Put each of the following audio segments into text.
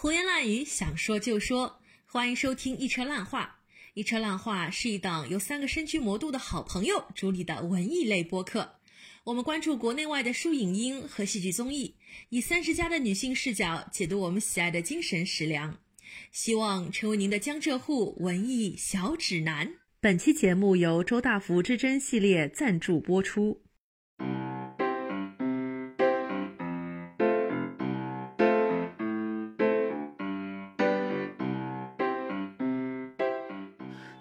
胡言乱语，想说就说。欢迎收听《一车烂话》。《一车烂话》是一档由三个身居魔都的好朋友主理的文艺类播客。我们关注国内外的书影音和戏剧综艺，以三十加的女性视角解读我们喜爱的精神食粮，希望成为您的江浙沪文艺小指南。本期节目由周大福之珍系列赞助播出。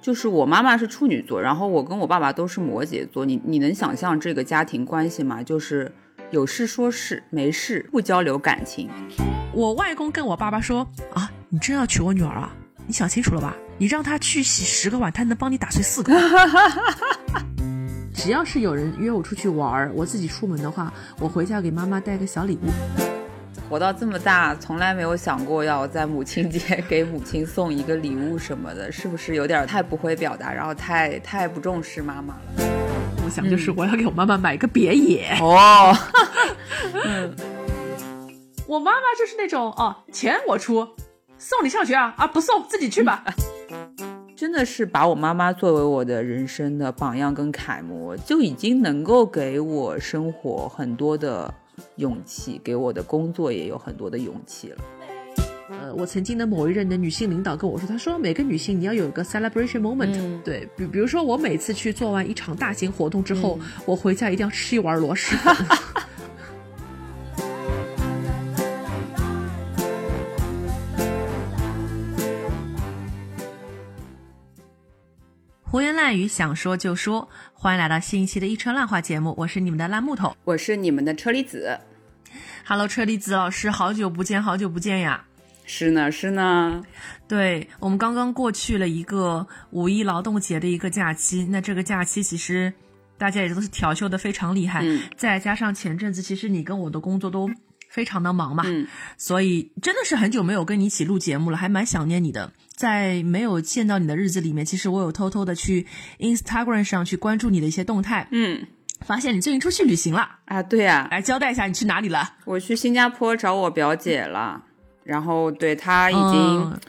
就是我妈妈是处女座，然后我跟我爸爸都是摩羯座。你你能想象这个家庭关系吗？就是有事说事，没事不交流感情。我外公跟我爸爸说啊，你真要娶我女儿啊？你想清楚了吧？你让他去洗十个碗，他能帮你打碎四个。只要是有人约我出去玩，我自己出门的话，我回家给妈妈带个小礼物。活到这么大，从来没有想过要在母亲节 给母亲送一个礼物什么的，是不是有点太不会表达，然后太太不重视妈妈了？我想就是我要给我妈妈买一个别野哦。嗯，我妈妈就是那种哦，钱我出，送你上学啊啊不送自己去吧。真的是把我妈妈作为我的人生的榜样跟楷模，就已经能够给我生活很多的。勇气给我的工作也有很多的勇气了。呃，我曾经的某一任的女性领导跟我说，她说每个女性你要有一个 celebration moment。对，比比如说我每次去做完一场大型活动之后，我回家一定要吃一碗螺蛳粉。胡言乱语，想说就说。欢迎来到新一期的《一车烂话》节目，我是你们的烂木头，我是你们的车厘子。Hello，车厘子老师，好久不见，好久不见呀！是呢，是呢。对我们刚刚过去了一个五一劳动节的一个假期，那这个假期其实大家也都是调休的非常厉害，再加上前阵子其实你跟我的工作都非常的忙嘛，所以真的是很久没有跟你一起录节目了，还蛮想念你的。在没有见到你的日子里面，其实我有偷偷的去 Instagram 上去关注你的一些动态。嗯，发现你最近出去旅行了啊？对呀，来交代一下你去哪里了？我去新加坡找我表姐了，然后对她已经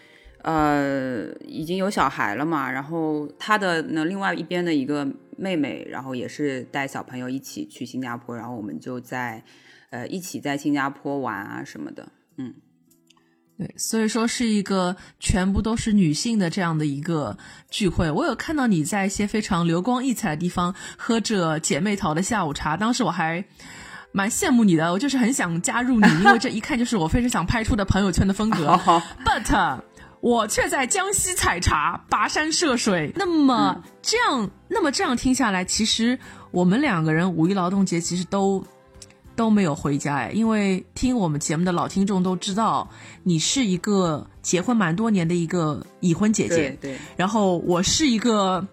呃已经有小孩了嘛，然后她的那另外一边的一个妹妹，然后也是带小朋友一起去新加坡，然后我们就在呃一起在新加坡玩啊什么的，嗯。对，所以说是一个全部都是女性的这样的一个聚会。我有看到你在一些非常流光溢彩的地方喝着姐妹淘的下午茶，当时我还蛮羡慕你的，我就是很想加入你，因为这一看就是我非常想拍出的朋友圈的风格。But 我却在江西采茶，跋山涉水。那么这样，那么这样听下来，其实我们两个人五一劳动节其实都。都没有回家哎，因为听我们节目的老听众都知道，你是一个结婚蛮多年的一个已婚姐姐，对，然后我是一个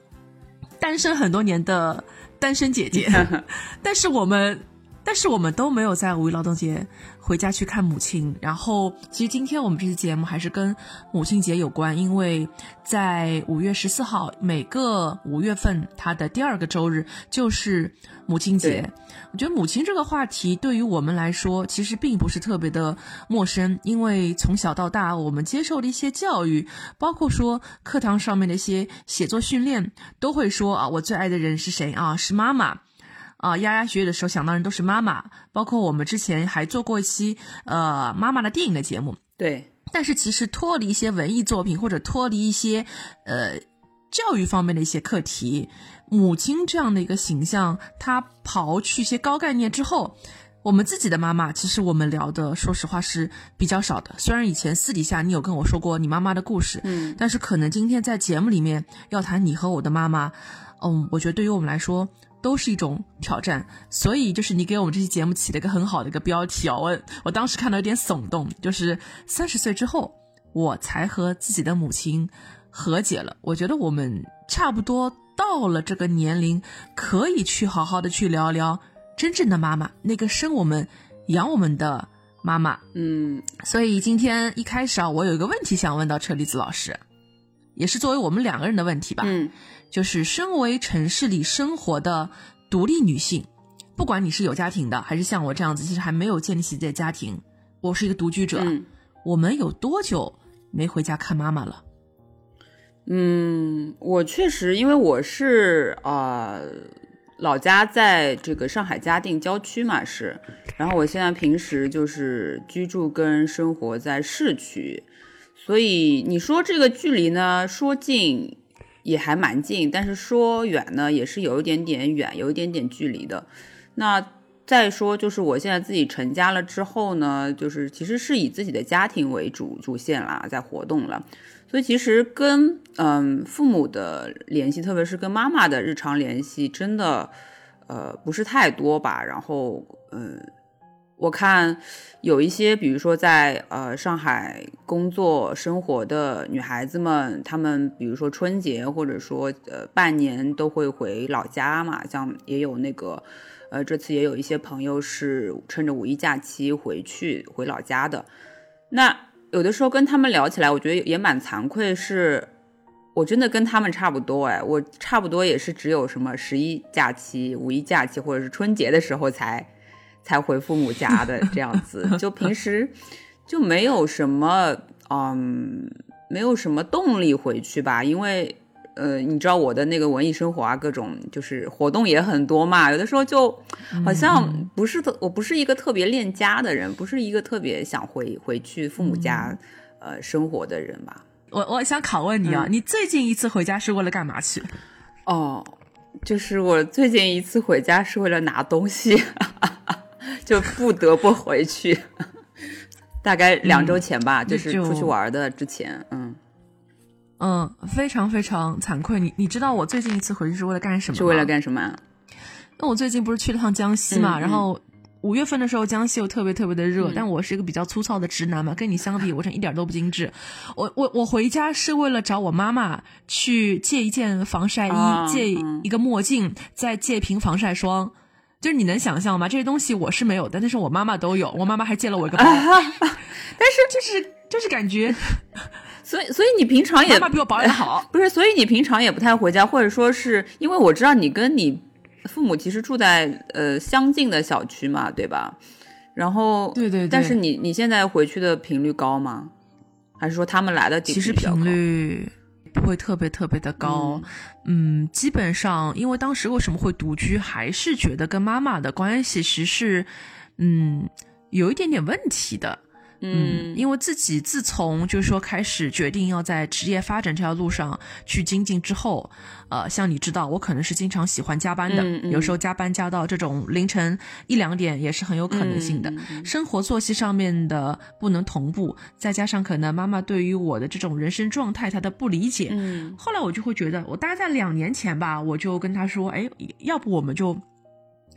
单身很多年的单身姐姐，但是我们。但是我们都没有在五一劳动节回家去看母亲。然后，其实今天我们这期节目还是跟母亲节有关，因为在五月十四号，每个五月份它的第二个周日就是母亲节。我觉得母亲这个话题对于我们来说，其实并不是特别的陌生，因为从小到大我们接受的一些教育，包括说课堂上面的一些写作训练，都会说啊，我最爱的人是谁啊？是妈妈。啊，丫丫学语的时候想到人都是妈妈，包括我们之前还做过一期呃妈妈的电影的节目。对，但是其实脱离一些文艺作品或者脱离一些呃教育方面的一些课题，母亲这样的一个形象，她刨去一些高概念之后，我们自己的妈妈，其实我们聊的说实话是比较少的。虽然以前私底下你有跟我说过你妈妈的故事，嗯，但是可能今天在节目里面要谈你和我的妈妈，嗯，我觉得对于我们来说。都是一种挑战，所以就是你给我们这期节目起了一个很好的一个标题哦，我我当时看到有点耸动，就是三十岁之后我才和自己的母亲和解了。我觉得我们差不多到了这个年龄，可以去好好的去聊聊真正的妈妈，那个生我们、养我们的妈妈。嗯，所以今天一开始啊，我有一个问题想问到车厘子老师，也是作为我们两个人的问题吧。嗯。就是身为城市里生活的独立女性，不管你是有家庭的，还是像我这样子，其实还没有建立起自己的家庭，我是一个独居者。我们有多久没回家看妈妈了？嗯，我确实，因为我是啊。老家在这个上海嘉定郊区嘛是，然后我现在平时就是居住跟生活在市区，所以你说这个距离呢，说近也还蛮近，但是说远呢也是有一点点远，有一点点距离的。那再说就是我现在自己成家了之后呢，就是其实是以自己的家庭为主主线啦，在活动了。所以其实跟嗯父母的联系，特别是跟妈妈的日常联系，真的呃不是太多吧。然后嗯，我看有一些，比如说在呃上海工作生活的女孩子们，她们比如说春节或者说呃半年都会回老家嘛。像也有那个呃这次也有一些朋友是趁着五一假期回去回老家的，那。有的时候跟他们聊起来，我觉得也蛮惭愧，是我真的跟他们差不多哎，我差不多也是只有什么十一假期、五一假期或者是春节的时候才才回父母家的这样子，就平时 就没有什么嗯，没有什么动力回去吧，因为。呃，你知道我的那个文艺生活啊，各种就是活动也很多嘛。有的时候就好像不是特，我不是一个特别恋家的人，不是一个特别想回回去父母家呃生活的人吧。我我想拷问你啊，你最近一次回家是为了干嘛去？哦，就是我最近一次回家是为了拿东西，就不得不回去。大概两周前吧，就是出去玩的之前，嗯。嗯，非常非常惭愧。你你知道我最近一次回去是为了干什么？是为了干什么？那我最近不是去了趟江西嘛，然后五月份的时候江西又特别特别的热，但我是一个比较粗糙的直男嘛，跟你相比，我真一点都不精致。我我我回家是为了找我妈妈去借一件防晒衣，借一个墨镜，再借瓶防晒霜。就是你能想象吗？这些东西我是没有的，但是我妈妈都有。我妈妈还借了我一个包，但是 就是就是感觉。所以，所以你平常也比我保养好，不是？所以你平常也不太回家，或者说是因为我知道你跟你父母其实住在呃相近的小区嘛，对吧？然后，对对，但是你你现在回去的频率高吗？还是说他们来的其实频率不会特别特别的高？嗯，基本上，因为当时为什么会独居，还是觉得跟妈妈的关系其实是嗯有一点点问题的。嗯，因为自己自从就是说开始决定要在职业发展这条路上去精进之后，呃，像你知道，我可能是经常喜欢加班的，有时候加班加到这种凌晨一两点也是很有可能性的。生活作息上面的不能同步，再加上可能妈妈对于我的这种人生状态她的不理解，后来我就会觉得，我大概在两年前吧，我就跟她说，哎，要不我们就。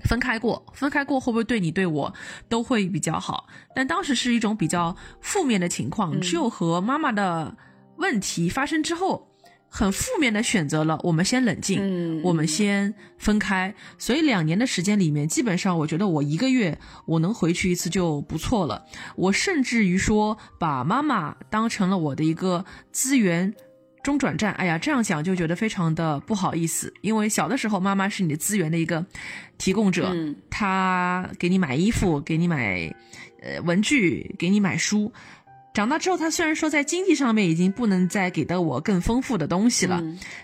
分开过，分开过会不会对你对我都会比较好？但当时是一种比较负面的情况，只有和妈妈的问题发生之后，很负面的选择了我们先冷静，我们先分开。所以两年的时间里面，基本上我觉得我一个月我能回去一次就不错了。我甚至于说把妈妈当成了我的一个资源。中转站，哎呀，这样想就觉得非常的不好意思，因为小的时候妈妈是你的资源的一个提供者，她给你买衣服，给你买呃文具，给你买书。长大之后，她虽然说在经济上面已经不能再给到我更丰富的东西了，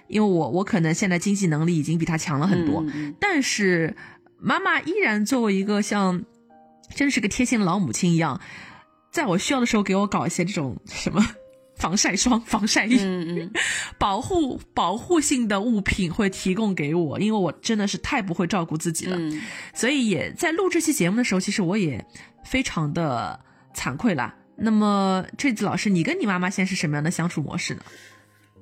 因为我我可能现在经济能力已经比她强了很多，但是妈妈依然作为一个像真是个贴心的老母亲一样，在我需要的时候给我搞一些这种什么。防晒霜、防晒衣，保护保护性的物品会提供给我，因为我真的是太不会照顾自己了，所以也在录这期节目的时候，其实我也非常的惭愧啦。那么，这次老师，你跟你妈妈现在是什么样的相处模式呢？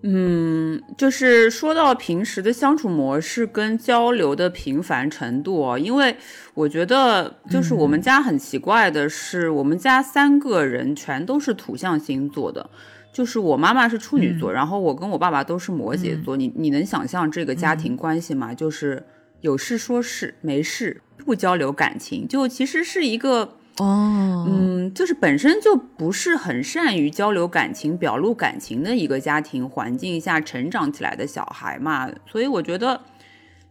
嗯，就是说到平时的相处模式跟交流的频繁程度哦，因为我觉得就是我们家很奇怪的是，我们家三个人全都是土象星座的。就是我妈妈是处女座，然后我跟我爸爸都是摩羯座。你你能想象这个家庭关系吗？就是有事说事，没事不交流感情，就其实是一个哦，嗯，就是本身就不是很善于交流感情、表露感情的一个家庭环境下成长起来的小孩嘛。所以我觉得，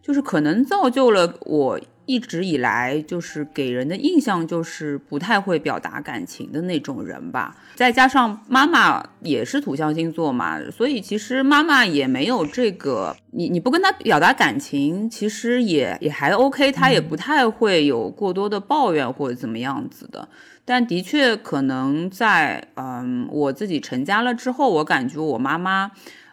就是可能造就了我一直以来就是给人的印象就是不太会表达感情的那种人吧。再加上妈妈也是土象星座嘛，所以其实妈妈也没有这个，你你不跟她表达感情，其实也也还 OK，她也不太会有过多的抱怨或者怎么样子的。但的确可能在嗯我自己成家了之后，我感觉我妈妈。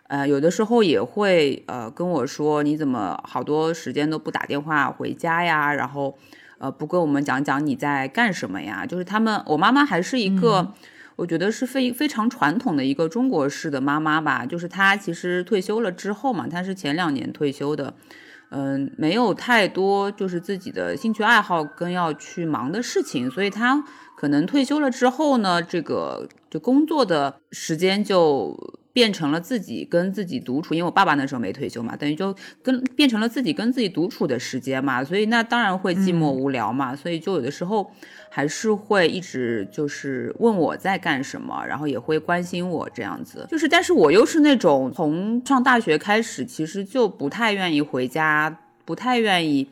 呃，有的时候也会呃跟我说，你怎么好多时间都不打电话回家呀？然后，呃，不跟我们讲讲你在干什么呀？就是他们，我妈妈还是一个，我觉得是非非常传统的一个中国式的妈妈吧。就是她其实退休了之后嘛，她是前两年退休的，嗯，没有太多就是自己的兴趣爱好跟要去忙的事情，所以她可能退休了之后呢，这个就工作的时间就。变成了自己跟自己独处，因为我爸爸那时候没退休嘛，等于就跟变成了自己跟自己独处的时间嘛，所以那当然会寂寞无聊嘛，所以就有的时候还是会一直就是问我在干什么，然后也会关心我这样子，就是但是我又是那种从上大学开始，其实就不太愿意回家，不太愿意。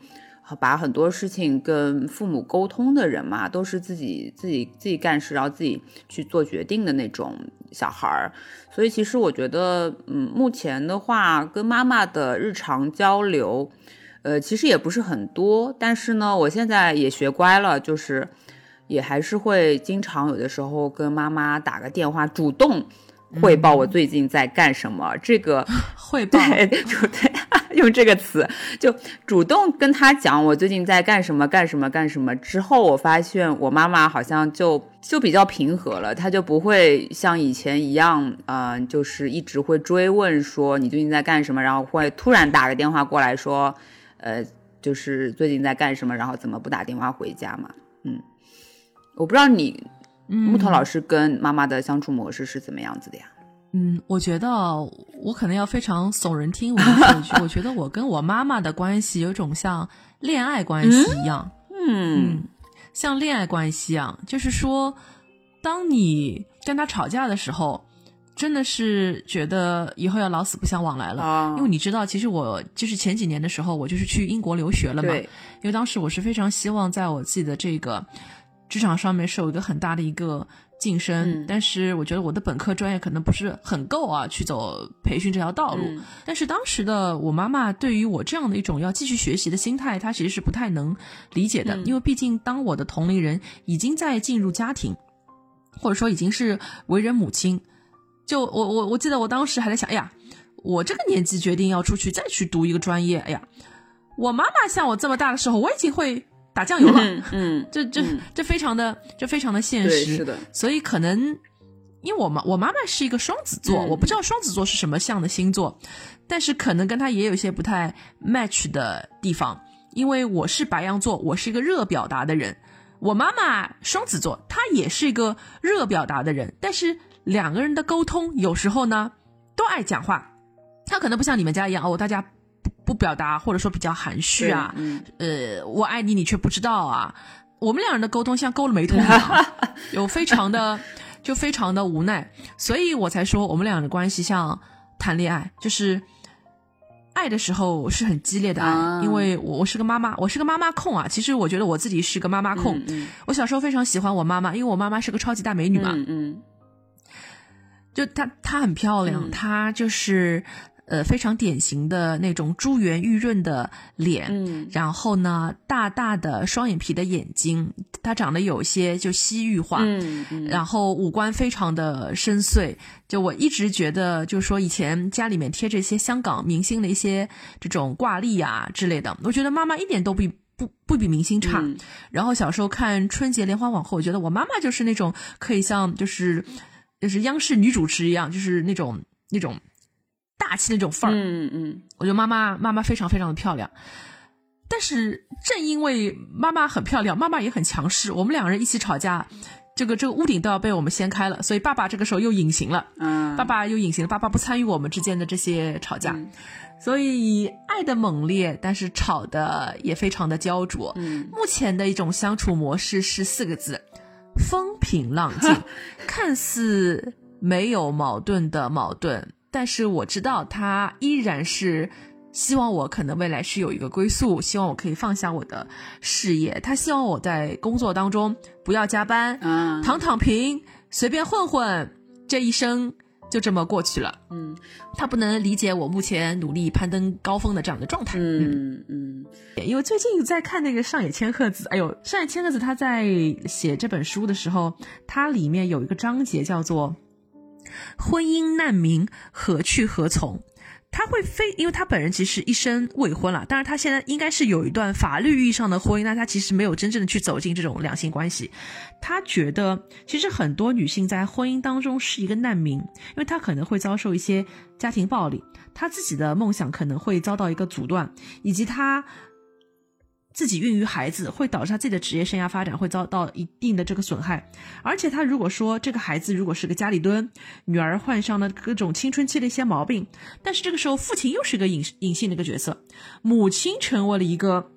把很多事情跟父母沟通的人嘛，都是自己自己自己干事，然后自己去做决定的那种小孩儿。所以其实我觉得，嗯，目前的话跟妈妈的日常交流，呃，其实也不是很多。但是呢，我现在也学乖了，就是也还是会经常有的时候跟妈妈打个电话，主动汇报我最近在干什么。这个 汇报，对，对。用这个词，就主动跟他讲我最近在干什么干什么干什么。之后我发现我妈妈好像就就比较平和了，她就不会像以前一样，嗯，就是一直会追问说你最近在干什么，然后会突然打个电话过来说，呃，就是最近在干什么，然后怎么不打电话回家嘛？嗯，我不知道你木头老师跟妈妈的相处模式是怎么样子的呀？嗯，我觉得我可能要非常耸人听闻说一句，我觉得我跟我妈妈的关系有种像恋爱关系一样，嗯，像恋爱关系一样，就是说，当你跟他吵架的时候，真的是觉得以后要老死不相往来了，因为你知道，其实我就是前几年的时候，我就是去英国留学了嘛，因为当时我是非常希望在我自己的这个职场上面是有一个很大的一个。晋升，但是我觉得我的本科专业可能不是很够啊，去走培训这条道路。但是当时的我妈妈对于我这样的一种要继续学习的心态，她其实是不太能理解的，因为毕竟当我的同龄人已经在进入家庭，或者说已经是为人母亲，就我我我记得我当时还在想，哎呀，我这个年纪决定要出去再去读一个专业，哎呀，我妈妈像我这么大的时候，我已经会。打酱油了，嗯，这这这非常的这非常的现实，是的。所以可能，因为我妈我妈妈是一个双子座，我不知道双子座是什么像的星座，但是可能跟他也有一些不太 match 的地方。因为我是白羊座，我是一个热表达的人，我妈妈双子座，她也是一个热表达的人，但是两个人的沟通有时候呢都爱讲话，她可能不像你们家一样哦，大家。不表达，或者说比较含蓄啊，呃，我爱你，你却不知道啊。我们两人的沟通像勾了眉头一样，有非常的，就非常的无奈，所以我才说我们俩的关系像谈恋爱，就是爱的时候是很激烈的爱，因为我我是个妈妈，我是个妈妈控啊。其实我觉得我自己是个妈妈控，我小时候非常喜欢我妈妈，因为我妈妈是个超级大美女嘛，嗯，就她她很漂亮，她就是。呃，非常典型的那种珠圆玉润的脸，嗯，然后呢，大大的双眼皮的眼睛，她长得有些就西域化，嗯嗯，然后五官非常的深邃，就我一直觉得，就是说以前家里面贴这些香港明星的一些这种挂历啊之类的，我觉得妈妈一点都不不不比明星差。然后小时候看春节联欢晚会，我觉得我妈妈就是那种可以像就是就是央视女主持一样，就是那种那种。大气那种范儿，嗯嗯，我觉得妈妈妈妈非常非常的漂亮，但是正因为妈妈很漂亮，妈妈也很强势，我们两个人一起吵架，这个这个屋顶都要被我们掀开了，所以爸爸这个时候又隐形了，嗯，爸爸又隐形了，爸爸不参与我们之间的这些吵架，所以爱的猛烈，但是吵的也非常的焦灼。嗯，目前的一种相处模式是四个字：风平浪静，看似没有矛盾的矛盾。但是我知道他依然是希望我可能未来是有一个归宿，希望我可以放下我的事业。他希望我在工作当中不要加班，嗯躺躺平，随便混混，这一生就这么过去了。嗯他不能理解我目前努力攀登高峰的这样的状态。嗯嗯因为最近在看那个上野千鹤子，哎呦，上野千鹤子他在写这本书的时候，它里面有一个章节叫做“婚姻难民何去何从”。他会非，因为他本人其实一生未婚了，当然他现在应该是有一段法律意义上的婚姻，那他其实没有真正的去走进这种两性关系。他觉得，其实很多女性在婚姻当中是一个难民，因为她可能会遭受一些家庭暴力，她自己的梦想可能会遭到一个阻断，以及她自己孕育孩子，会导致他自己的职业生涯发展会遭到一定的这个损害。而且他如果说这个孩子如果是个家里蹲，女儿患上了各种青春期的一些毛病，但是这个时候父亲又是一个隐隐性的一个角色，母亲成为了一个。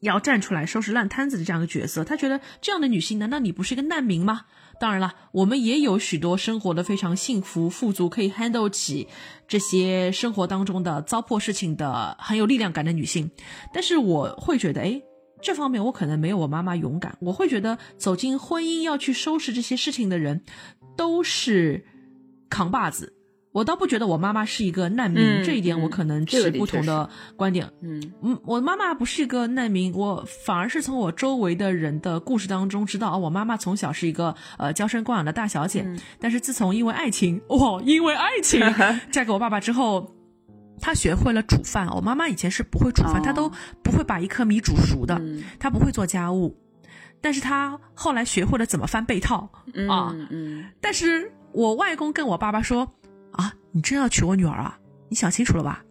要站出来收拾烂摊子的这样一个角色，他觉得这样的女性，难道你不是一个难民吗？当然了，我们也有许多生活的非常幸福富足，可以 handle 起这些生活当中的糟粕事情的很有力量感的女性。但是我会觉得，哎，这方面我可能没有我妈妈勇敢。我会觉得走进婚姻要去收拾这些事情的人，都是扛把子。我倒不觉得我妈妈是一个难民，嗯这一点我嗯可能持不同的观点。嗯嗯，我妈妈不是一个难民，我反而是从我周围的人的故事当中知道，哦，我妈妈从小是一个呃娇生惯养的大小姐，嗯但是自从因为爱情，哇，因为爱情 嫁给我爸爸之后，她学会了煮饭。我妈妈以前是不会煮饭，哦她都不会把一颗米煮熟的，嗯她不会做家务，但是她后来学会了怎么翻被套。嗯啊嗯但是我外公跟我爸爸说：“啊，你真要娶我女儿啊？你想清楚了吧？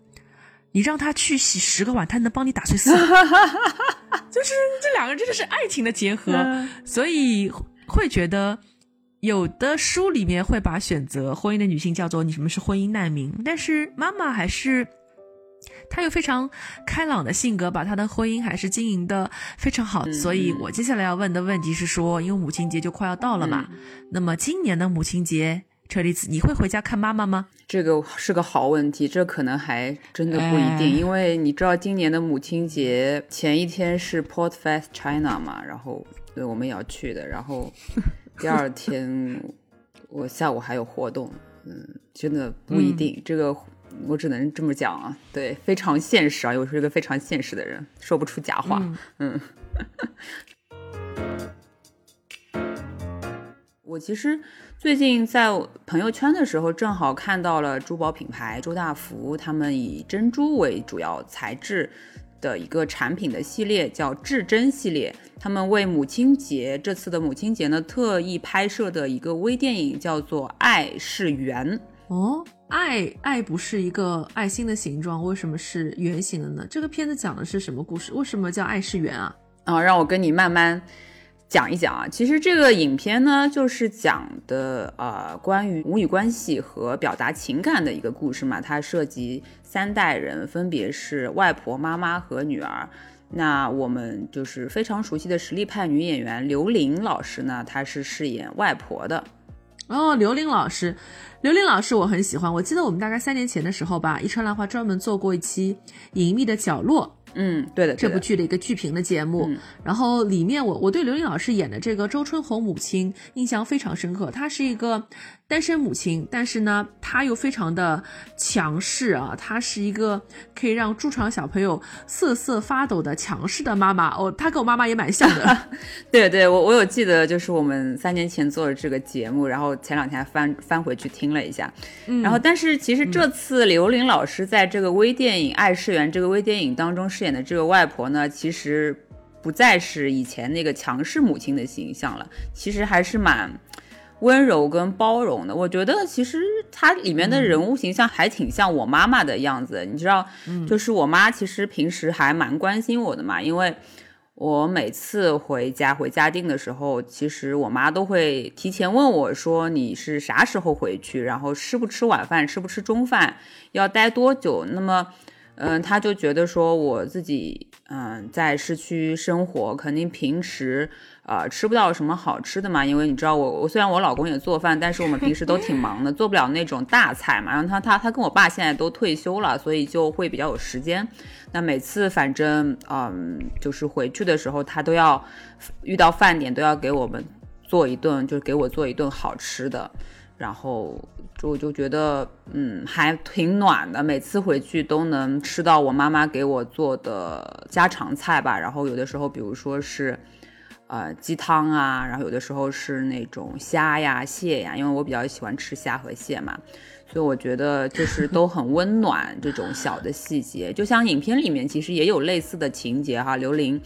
你让她去洗十个碗，她能帮你打碎四个。就是这两个人真的是爱情的结合，嗯所以会觉得有的书里面会把选择婚姻的女性叫做你什么是婚姻难民，但是妈妈还是。她有非常开朗的性格，把她的婚姻还是经营的非常好，嗯所以嗯我接下来要问的问题是说，因为母亲节就快要到了嘛，嗯那么今年的母亲节，车厘子，你会回家看妈妈吗？这个是个好问题，这可能还真的不一定，哎因为你知道今年的母亲节前一天是 Port Fest China 嘛，然后对我们也要去的，然后第二天 我下午还有活动，嗯，真的不一定，这个我只能这么讲啊，对，非常现实啊，我是一个非常现实的人，说不出假话，嗯。我其实最近在朋友圈的时候，正好看到了珠宝品牌周大福他们以珍珠为主要材质的一个产品的系列，叫至珍系列。他们为母亲节这次的母亲节呢，特意拍摄的一个微电影叫做《爱是圆》。哦，爱爱不是一个爱心的形状，为什么是圆形的呢？这个片子讲的是什么故事？为什么叫爱是圆啊？啊，让我跟你慢慢讲一讲啊。其实这个影片呢，就是讲的呃关于母女关系和表达情感的一个故事嘛。它涉及三代人，分别是外婆、妈妈和女儿。那我们就是非常熟悉的实力派女演员刘琳老师呢，她是饰演外婆的。哦，刘琳老师，刘琳老师我很喜欢。我记得我们大概三年前的时候吧，一川兰花专门做过一期《隐秘的角落》嗯，对的，这对的。部剧的一个剧评的节目，嗯然后里面我我对刘琳老师演的这个周春红母亲印象非常深刻。她是一个单身母亲，但是呢，她又非常的强势啊，她是一个可以让驻场小朋友瑟瑟发抖的强势的妈妈。哦，她跟我妈妈也蛮像的。对对，我我有记得，就是我们三年前做的这个节目，然后前两天还翻翻回去听了一下，嗯然后但是其实这次刘琳老师在这个微电影《爱世园》这个微电影当中饰演的这个外婆呢，其实不再是以前那个强势母亲的形象了，其实还是蛮温柔跟包容的。我觉得其实它里面的人物形象还挺像我妈妈的样子，你知道，就是我妈其实平时还蛮关心我的嘛，因为。我每次回家回嘉定的时候，其实我妈都会提前问我说你是啥时候回去，然后吃不吃晚饭，吃不吃中饭，要待多久。那么，嗯，她就觉得说我自己，嗯，在市区生活，肯定平时啊吃不到什么好吃的嘛。因为你知道我，我虽然我老公也做饭，但是我们平时都挺忙的，做不了那种大菜嘛。然后他他他跟我爸现在都退休了，所以就会比较有时间。那每次反正，嗯，就是回去的时候，他都要遇到饭点都要给我们做一顿，就是给我做一顿好吃的，然后。就我就觉得，嗯，还挺暖的。每次回去都能吃到我妈妈给我做的家常菜吧。然后有的时候，比如说是，呃，鸡汤啊，然后有的时候是那种虾呀、蟹呀，因为我比较喜欢吃虾和蟹嘛。所以我觉得就是都很温暖，这种小的细节，就像影片里面其实也有类似的情节哈。刘玲，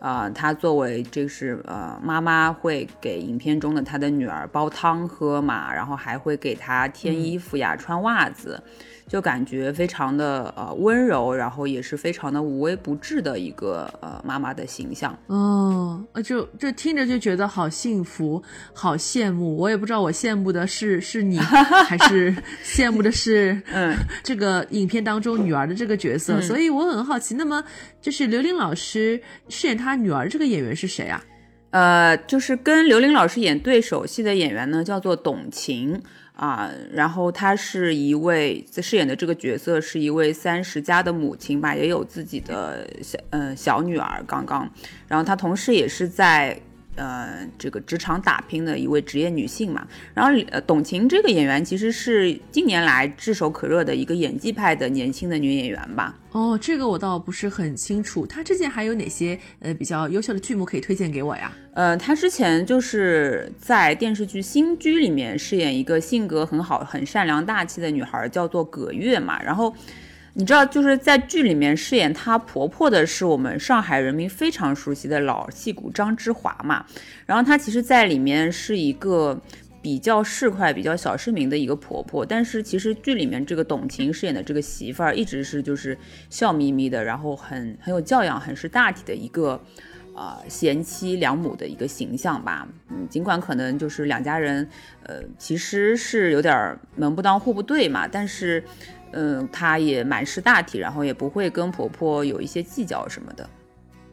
啊，她作为这是呃妈妈会给影片中的她的女儿煲汤喝嘛，然后还会给她添衣服呀、穿袜子。就感觉非常的呃温柔，然后也是非常的无微不至的一个呃妈妈的形象哦，就就听着就觉得好幸福，好羡慕。我也不知道我羡慕的是是你，还是羡慕的是嗯 这个影片当中女儿的这个角色。所以我很好奇，那么就是刘琳老师饰演她女儿这个演员是谁啊？呃，就是跟刘琳老师演对手戏的演员呢，叫做董晴。啊，然后她是一位饰演的这个角色是一位三十加的母亲吧，也有自己的小嗯小女儿刚刚，然后她同时也是在。呃，这个职场打拼的一位职业女性嘛，然后呃，董晴这个演员其实是近年来炙手可热的一个演技派的年轻的女演员吧。哦，这个我倒不是很清楚。她之前还有哪些呃比较优秀的剧目可以推荐给我呀？呃，她之前就是在电视剧《新居》里面饰演一个性格很好、很善良大气的女孩，叫做葛月嘛，然后。你知道，就是在剧里面饰演她婆婆的是我们上海人民非常熟悉的老戏骨张之华嘛。然后她其实，在里面是一个比较市侩、比较小市民的一个婆婆。但是其实剧里面这个董晴饰演的这个媳妇儿，一直是就是笑眯眯的，然后很很有教养、很识大体的一个呃贤妻良母的一个形象吧。嗯，尽管可能就是两家人，呃，其实是有点门不当户不对嘛，但是。嗯，她也蛮识大体，然后也不会跟婆婆有一些计较什么的。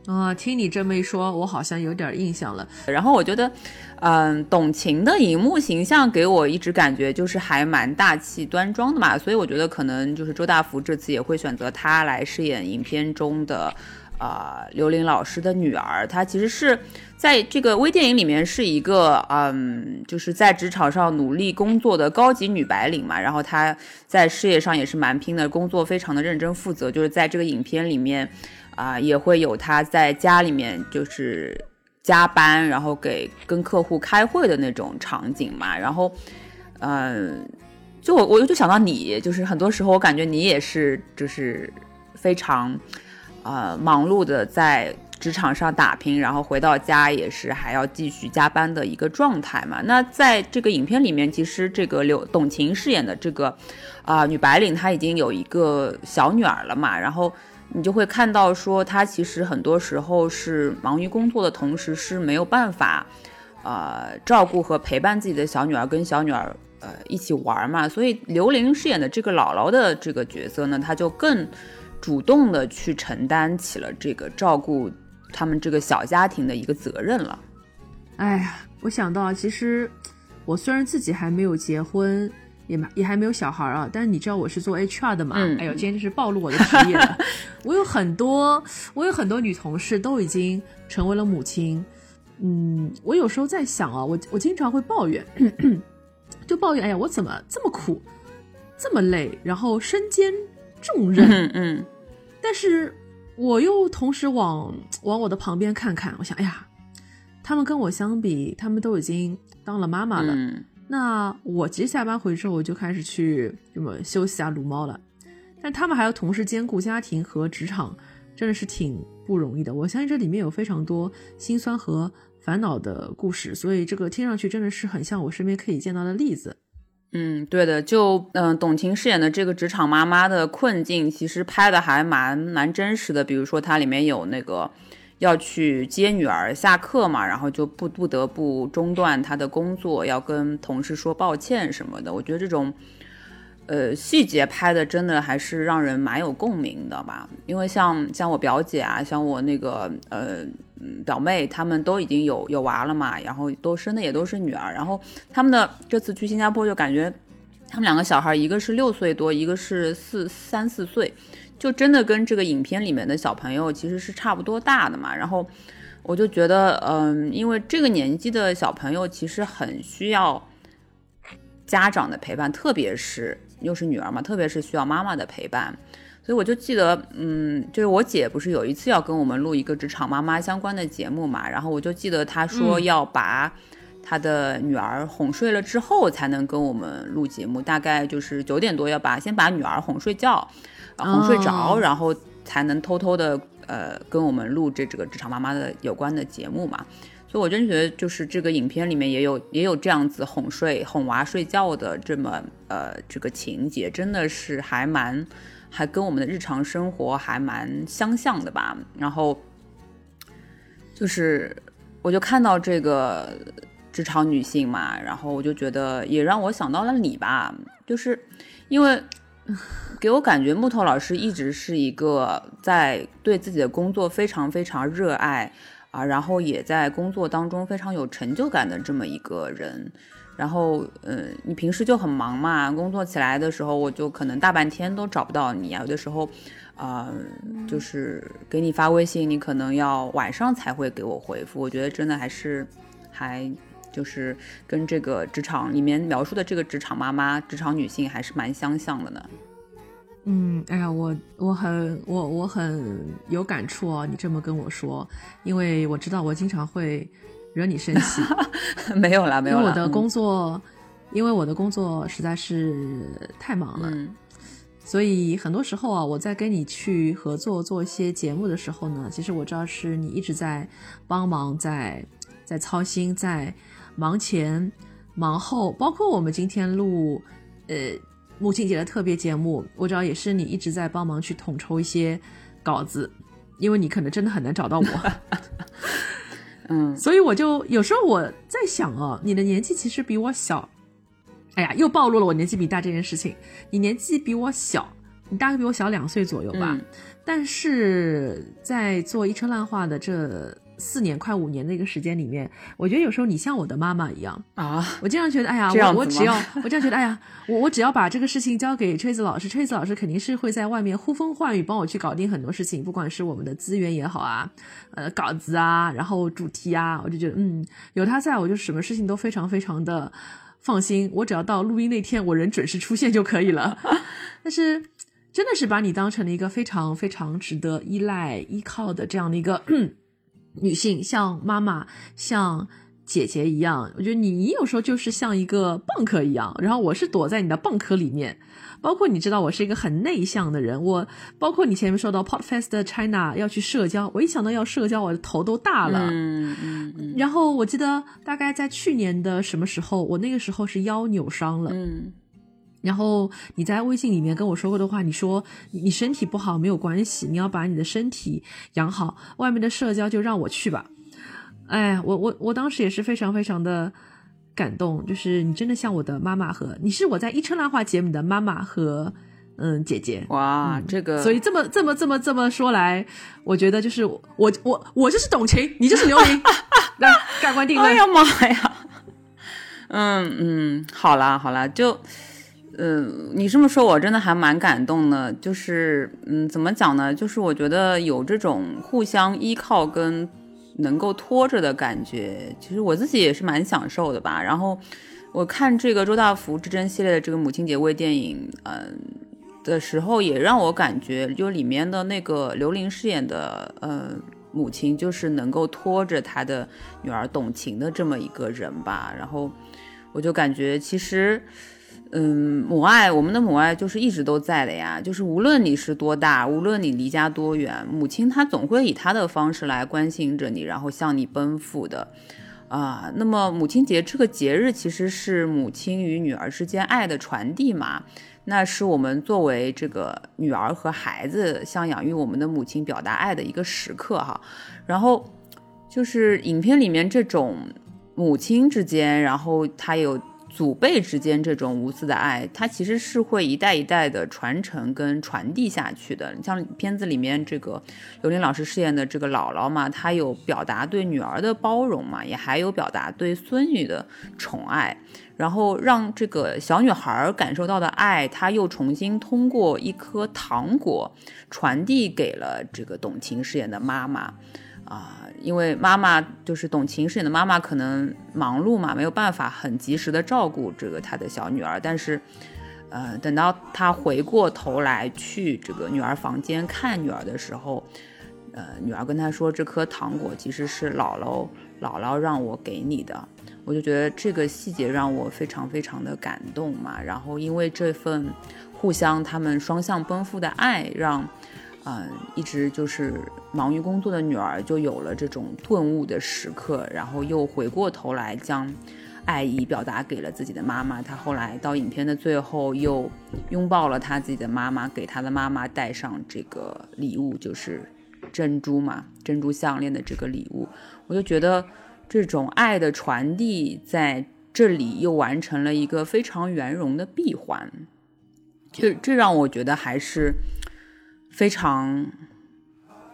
啊，听你这么一说，我好像有点印象了。然后我觉得，嗯，董晴的荧幕形象给我一直感觉就是还蛮大气端庄的嘛，所以我觉得可能就是周大福这次也会选择她来饰演影片中的。啊，刘琳老师的女儿，她其实是在这个微电影里面是一个，嗯，就是在职场上努力工作的高级女白领嘛。然后她在事业上也是蛮拼的，工作非常的认真负责。就是在这个影片里面，啊，也会有她在家里面就是加班，然后给跟客户开会的那种场景嘛。然后，嗯，就我我就想到你，就是很多时候我感觉你也是就是非常。呃，忙碌的在职场上打拼，然后回到家也是还要继续加班的一个状态嘛。那在这个影片里面，其实这个刘董晴饰演的这个啊女白领，她已经有一个小女儿了嘛。然后你就会看到说，她其实很多时候是忙于工作的同时是没有办法呃照顾和陪伴自己的小女儿，跟小女儿呃一起玩嘛。所以刘玲饰演的这个姥姥的这个角色呢，她就更。主动的去承担起了这个照顾他们这个小家庭的一个责任了。哎呀，我想到其实我虽然自己还没有结婚，也也还没有小孩啊，但是你知道我是做 HR 的嘛？哎呦，今天就是暴露我的职业了。我有很多，我有很多女同事都已经成为了母亲。嗯，我有时候在想啊，我我经常会抱怨，就抱怨，哎呀，我怎么这么苦，这么累，然后身兼。重任，嗯，但是我又同时往往我的旁边看看，我想，哎呀，他们跟我相比，他们都已经当了妈妈了。那我其实下班回去之后，我就开始去什么休息啊、撸猫了。但他们还要同时兼顾家庭和职场，真的是挺不容易的。我相信这里面有非常多心酸和烦恼的故事，所以这个听上去真的是很像我身边可以见到的例子。嗯，对的，就嗯，董卿饰演的这个职场妈妈的困境，其实拍的还蛮蛮真实的。比如说，它里面有那个要去接女儿下课嘛，然后就不不得不中断她的工作，要跟同事说抱歉什么的。我觉得这种呃，细节拍的真的还是让人蛮有共鸣的吧？因为像像我表姐啊，像我那个呃表妹，她们都已经有有娃了嘛，然后都生的也都是女儿，然后他们的这次去新加坡就感觉他们两个小孩，一个是六岁多，一个是四三四岁，就真的跟这个影片里面的小朋友其实是差不多大的嘛。然后我就觉得，嗯，因为这个年纪的小朋友其实很需要家长的陪伴，特别是。又是女儿嘛，特别是需要妈妈的陪伴，所以我就记得，嗯，就是我姐不是有一次要跟我们录一个职场妈妈相关的节目嘛，然后我就记得她说要把她的女儿哄睡了之后才能跟我们录节目，大概就是九点多要把先把女儿哄睡觉，哄睡着，然后才能偷偷的呃跟我们录这这个职场妈妈的有关的节目嘛。所以，我真觉得就是这个影片里面也有也有这样子哄睡哄娃睡觉的这么呃这个情节，真的是还蛮还跟我们的日常生活还蛮相像的吧。然后就是我就看到这个职场女性嘛，然后我就觉得也让我想到了你吧，就是因为给我感觉木头老师一直是一个在对自己的工作非常非常热爱。啊，然后也在工作当中非常有成就感的这么一个人，然后，嗯，你平时就很忙嘛，工作起来的时候，我就可能大半天都找不到你啊，有的时候，啊，就是给你发微信，你可能要晚上才会给我回复。我觉得真的还是，还就是跟这个职场里面描述的这个职场妈妈、职场女性还是蛮相像的呢。嗯，哎呀，我我很我我很有感触哦，你这么跟我说，因为我知道我经常会惹你生气。没有啦，没有啦。因为我的工作，因为我的工作实在是太忙了，所以很多时候啊，我在跟你去合作做一些节目的时候呢，其实我知道是你一直在帮忙，在在操心，在忙前忙后，包括我们今天录，呃。母亲节的特别节目，我知道也是你一直在帮忙去统筹一些稿子，因为你可能真的很难找到我。嗯，所以我就有时候我在想哦，你的年纪其实比我小。哎呀，又暴露了我年纪比大这件事情。你年纪比我小，你大概比我小两岁左右吧。但是在做一车烂话的这。四年快五年的一个时间里面，我觉得有时候你像我的妈妈一样啊。我经常觉得，哎呀，我我只要我这样觉得，哎呀，我我只要把这个事情交给崔子老师，崔子老师肯定是会在外面呼风唤雨，帮我去搞定很多事情，不管是我们的资源也好啊，呃，稿子啊，然后主题啊，我就觉得，嗯，有他在我就什么事情都非常非常的放心。我只要到录音那天，我人准时出现就可以了。但是真的是把你当成了一个非常非常值得依赖依靠的这样的一个。女性像妈妈、像姐姐一样，我觉得你有时候就是像一个蚌壳一样，然后我是躲在你的蚌壳里面。包括你知道我是一个很内向的人，我包括你前面说到 Podfest China 要去社交，我一想到要社交，我的头都大了。嗯嗯嗯。然后我记得大概在去年的什么时候，我那个时候是腰扭伤了。嗯。然后你在微信里面跟我说过的话，你说你身体不好没有关系，你要把你的身体养好，外面的社交就让我去吧。哎，我我我当时也是非常非常的感动，就是你真的像我的妈妈和你是我在一车拉话节目的妈妈和嗯姐姐。哇，这个所以这么这么这么这么说来，我觉得就是我我我就是董卿，你就是刘玲，来盖棺定论。哎呀妈呀！嗯嗯，好啦好啦，就。嗯，你这么说，我真的还蛮感动的。就是，嗯，怎么讲呢？就是我觉得有这种互相依靠跟能够拖着的感觉，其实我自己也是蛮享受的吧。然后我看这个周大福之争系列的这个母亲节微电影，嗯的时候，也让我感觉，就里面的那个刘琳饰演的，呃，母亲，就是能够拖着她的女儿董卿的这么一个人吧。然后我就感觉，其实。嗯，母爱，我们的母爱就是一直都在的呀。就是无论你是多大，无论你离家多远，母亲她总会以她的方式来关心着你，然后向你奔赴的。啊，那么母亲节这个节日其实是母亲与女儿之间爱的传递嘛？那是我们作为这个女儿和孩子向养育我们的母亲表达爱的一个时刻哈。然后就是影片里面这种母亲之间，然后她有。祖辈之间这种无私的爱，它其实是会一代一代的传承跟传递下去的。像片子里面这个刘琳老师饰演的这个姥姥嘛，她有表达对女儿的包容嘛，也还有表达对孙女的宠爱，然后让这个小女孩感受到的爱，她又重新通过一颗糖果传递给了这个董卿饰演的妈妈。啊，因为妈妈就是董卿饰演的妈妈，可能忙碌嘛，没有办法很及时的照顾这个她的小女儿。但是，呃，等到她回过头来去这个女儿房间看女儿的时候，呃，女儿跟她说，这颗糖果其实是姥姥姥姥让我给你的。我就觉得这个细节让我非常非常的感动嘛。然后，因为这份互相他们双向奔赴的爱，让。嗯，一直就是忙于工作的女儿就有了这种顿悟的时刻，然后又回过头来将爱意表达给了自己的妈妈。她后来到影片的最后又拥抱了她自己的妈妈，给她的妈妈带上这个礼物，就是珍珠嘛，珍珠项链的这个礼物。我就觉得这种爱的传递在这里又完成了一个非常圆融的闭环，这这让我觉得还是。非常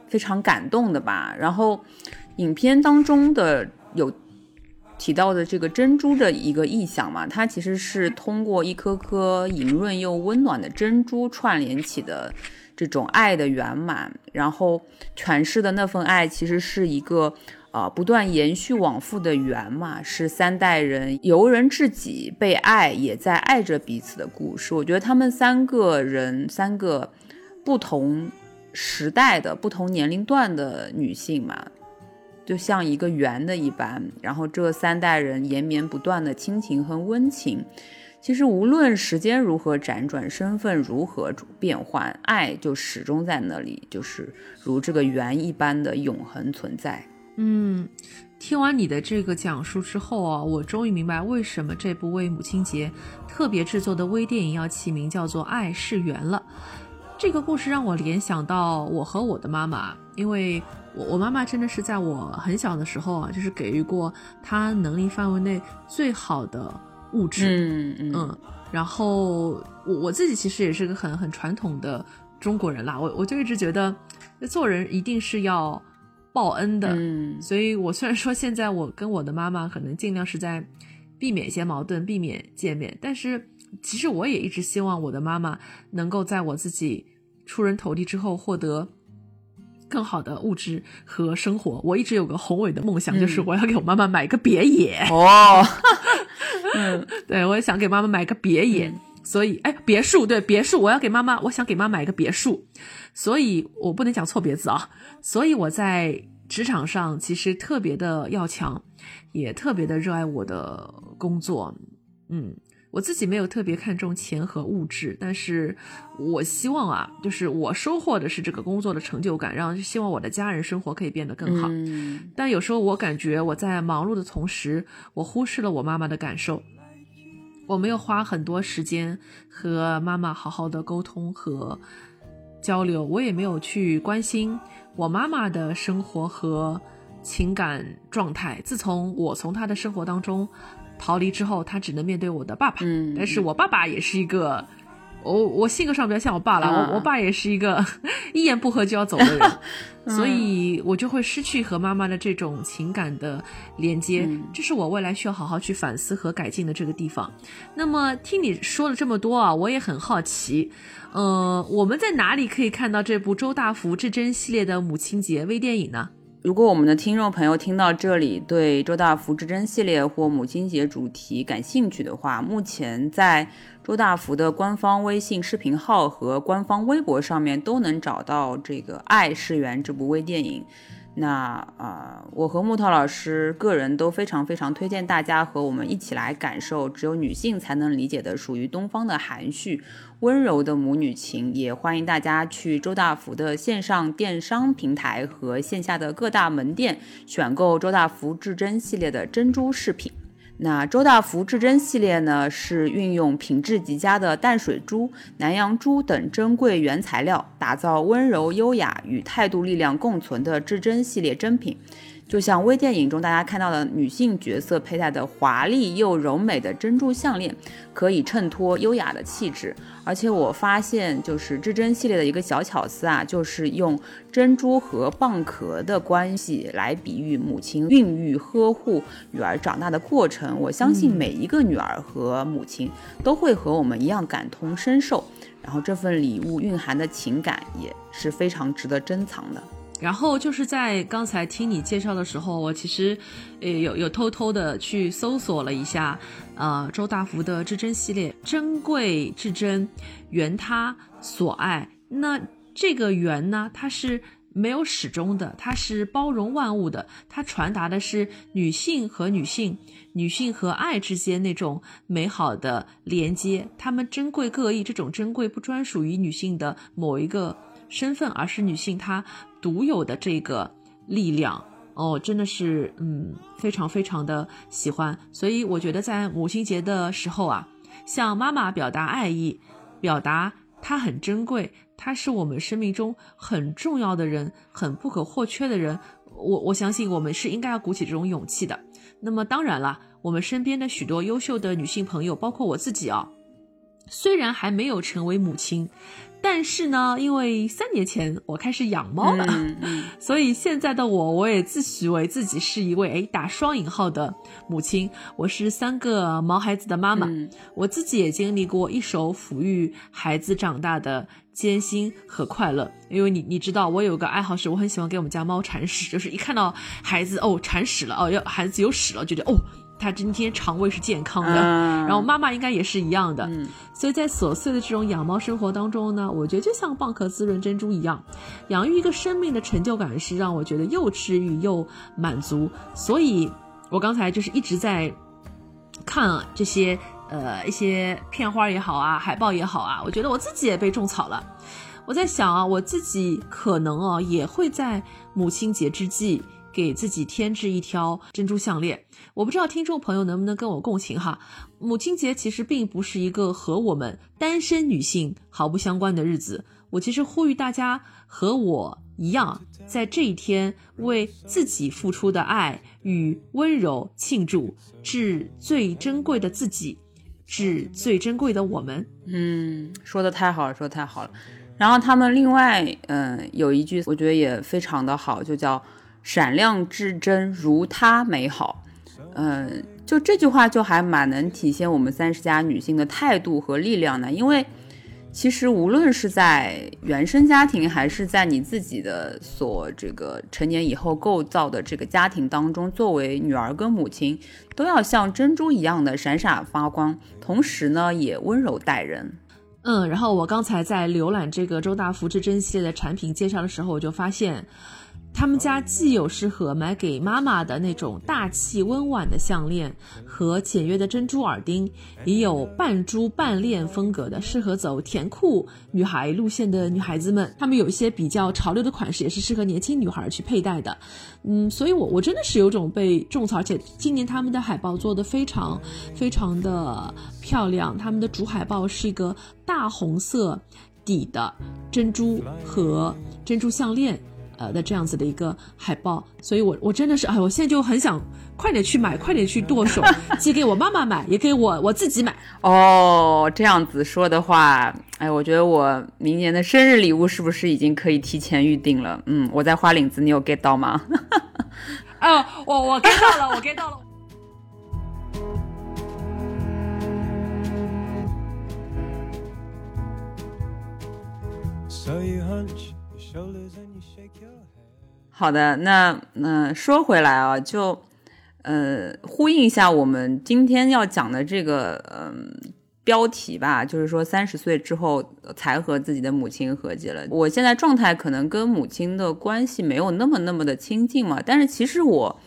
非常感动的吧。然后，影片当中的有提到的这个珍珠的一个意象嘛，它其实是通过一颗颗莹润又温暖的珍珠串联起的这种爱的圆满。然后诠释的那份爱其实是一个呃不断延续往复的缘嘛，是三代人由人至己被爱，也在爱着彼此的故事。我觉得他们三个人三个。不同时代的不同年龄段的女性嘛，就像一个圆的一般，然后这三代人延绵不断的亲情和温情，其实无论时间如何辗转，身份如何变换，爱就始终在那里，就是如这个圆一般的永恒存在。嗯，听完你的这个讲述之后啊，我终于明白为什么这部为母亲节特别制作的微电影要起名叫做《爱是缘》了。这个故事让我联想到我和我的妈妈，因为我我妈妈真的是在我很小的时候啊，就是给予过她能力范围内最好的物质，嗯。嗯，然后我我自己其实也是个很很传统的中国人啦，我我就一直觉得做人一定是要报恩的，嗯，所以我虽然说现在我跟我的妈妈可能尽量是在避免一些矛盾，避免见面，但是。其实我也一直希望我的妈妈能够在我自己出人头地之后获得更好的物质和生活。我一直有个宏伟的梦想，就是我要给我妈妈买个别野。哦，嗯，对，我也想给妈妈买个别野。所以，哎，别墅，对，别墅，我要给妈妈，我想给妈买个别墅。所以我不能讲错别字啊。所以我在职场上其实特别的要强，也特别的热爱我的工作。嗯。我自己没有特别看重钱和物质，但是我希望啊，就是我收获的是这个工作的成就感，让希望我的家人生活可以变得更好。但有时候我感觉我在忙碌的同时，我忽视了我妈妈的感受，我没有花很多时间和妈妈好好的沟通和交流，我也没有去关心我妈妈的生活和情感状态。自从我从她的生活当中。逃离之后，他只能面对我的爸爸。嗯，但是我爸爸也是一个，我我性格上比较像我爸了。我我爸也是一个 一言不合就要走的人，所以我就会失去和妈妈的这种情感的连接。这是我未来需要好好去反思和改进的这个地方。那么听你说了这么多啊，我也很好奇，呃，我们在哪里可以看到这部周大福至臻系列的母亲节微电影呢？如果我们的听众朋友听到这里，对周大福至臻系列或母亲节主题感兴趣的话，目前在周大福的官方微信视频号和官方微博上面都能找到这个《爱是缘》这部微电影。那啊，我和木头老师个人都非常非常推荐大家和我们一起来感受只有女性才能理解的属于东方的含蓄、温柔的母女情。也欢迎大家去周大福的线上电商平台和线下的各大门店选购周大福至臻系列的珍珠饰品。那周大福至臻系列呢，是运用品质极佳的淡水珠、南洋珠等珍贵原材料，打造温柔优雅与态度力量共存的至臻系列珍品。就像微电影中大家看到的女性角色佩戴的华丽又柔美的珍珠项链，可以衬托优雅的气质。而且我发现，就是至臻系列的一个小巧思啊，就是用珍珠和蚌壳的关系来比喻母亲孕育、呵护女儿长大的过程。我相信每一个女儿和母亲都会和我们一样感同身受，然后这份礼物蕴含的情感也是非常值得珍藏的。然后就是在刚才听你介绍的时候，我其实，呃，有有偷偷的去搜索了一下，呃，周大福的至臻系列，珍贵至臻，圆他所爱。那这个圆呢，它是没有始终的，它是包容万物的，它传达的是女性和女性、女性和爱之间那种美好的连接。她们珍贵各异，这种珍贵不专属于女性的某一个身份，而是女性她。独有的这个力量哦，真的是嗯，非常非常的喜欢。所以我觉得在母亲节的时候啊，向妈妈表达爱意，表达她很珍贵，她是我们生命中很重要的人，很不可或缺的人。我我相信我们是应该要鼓起这种勇气的。那么当然了，我们身边的许多优秀的女性朋友，包括我自己啊，虽然还没有成为母亲。但是呢，因为三年前我开始养猫了，所以现在的我，我也自诩为自己是一位诶打双引号的母亲。我是三个毛孩子的妈妈，我自己也经历过一手抚育孩子长大的艰辛和快乐。因为你你知道，我有个爱好是，我很喜欢给我们家猫铲屎，就是一看到孩子哦铲屎了哦，要孩子有屎了，就觉得哦。他今天肠胃是健康的，然后妈妈应该也是一样的，所以在琐碎的这种养猫生活当中呢，我觉得就像蚌壳滋润珍珠一样，养育一个生命的成就感是让我觉得又治愈又满足。所以，我刚才就是一直在看这些呃一些片花也好啊，海报也好啊，我觉得我自己也被种草了。我在想啊，我自己可能啊也会在母亲节之际。给自己添置一条珍珠项链，我不知道听众朋友能不能跟我共情哈。母亲节其实并不是一个和我们单身女性毫不相关的日子，我其实呼吁大家和我一样，在这一天为自己付出的爱与温柔庆祝，致最珍贵的自己，致最珍贵的我们。嗯，说的太好了，说的太好了。然后他们另外，嗯，有一句我觉得也非常的好，就叫。闪亮至真，如她美好。嗯，就这句话就还蛮能体现我们三十家女性的态度和力量的。因为其实无论是在原生家庭，还是在你自己的所这个成年以后构造的这个家庭当中，作为女儿跟母亲，都要像珍珠一样的闪闪发光，同时呢，也温柔待人。嗯，然后我刚才在浏览这个周大福至臻系列的产品介绍的时候，我就发现。他们家既有适合买给妈妈的那种大气温婉的项链和简约的珍珠耳钉，也有半珠半链风格的，适合走甜酷女孩路线的女孩子们。他们有一些比较潮流的款式，也是适合年轻女孩去佩戴的。嗯，所以我我真的是有种被种草，而且今年他们的海报做的非常非常的漂亮。他们的主海报是一个大红色底的珍珠和珍珠项链。呃的这样子的一个海报，所以我我真的是哎，我现在就很想快点去买，快点去剁手，寄给我妈妈买，也给我我自己买。哦，这样子说的话，哎，我觉得我明年的生日礼物是不是已经可以提前预定了？嗯，我在花领子，你有 get 到吗？哦，我我 get 到了，我 get 到了。好的，那那说回来啊，就呃呼应一下我们今天要讲的这个嗯标题吧，就是说三十岁之后才和自己的母亲和解了。我现在状态可能跟母亲的关系没有那么那么的亲近嘛，但是其实我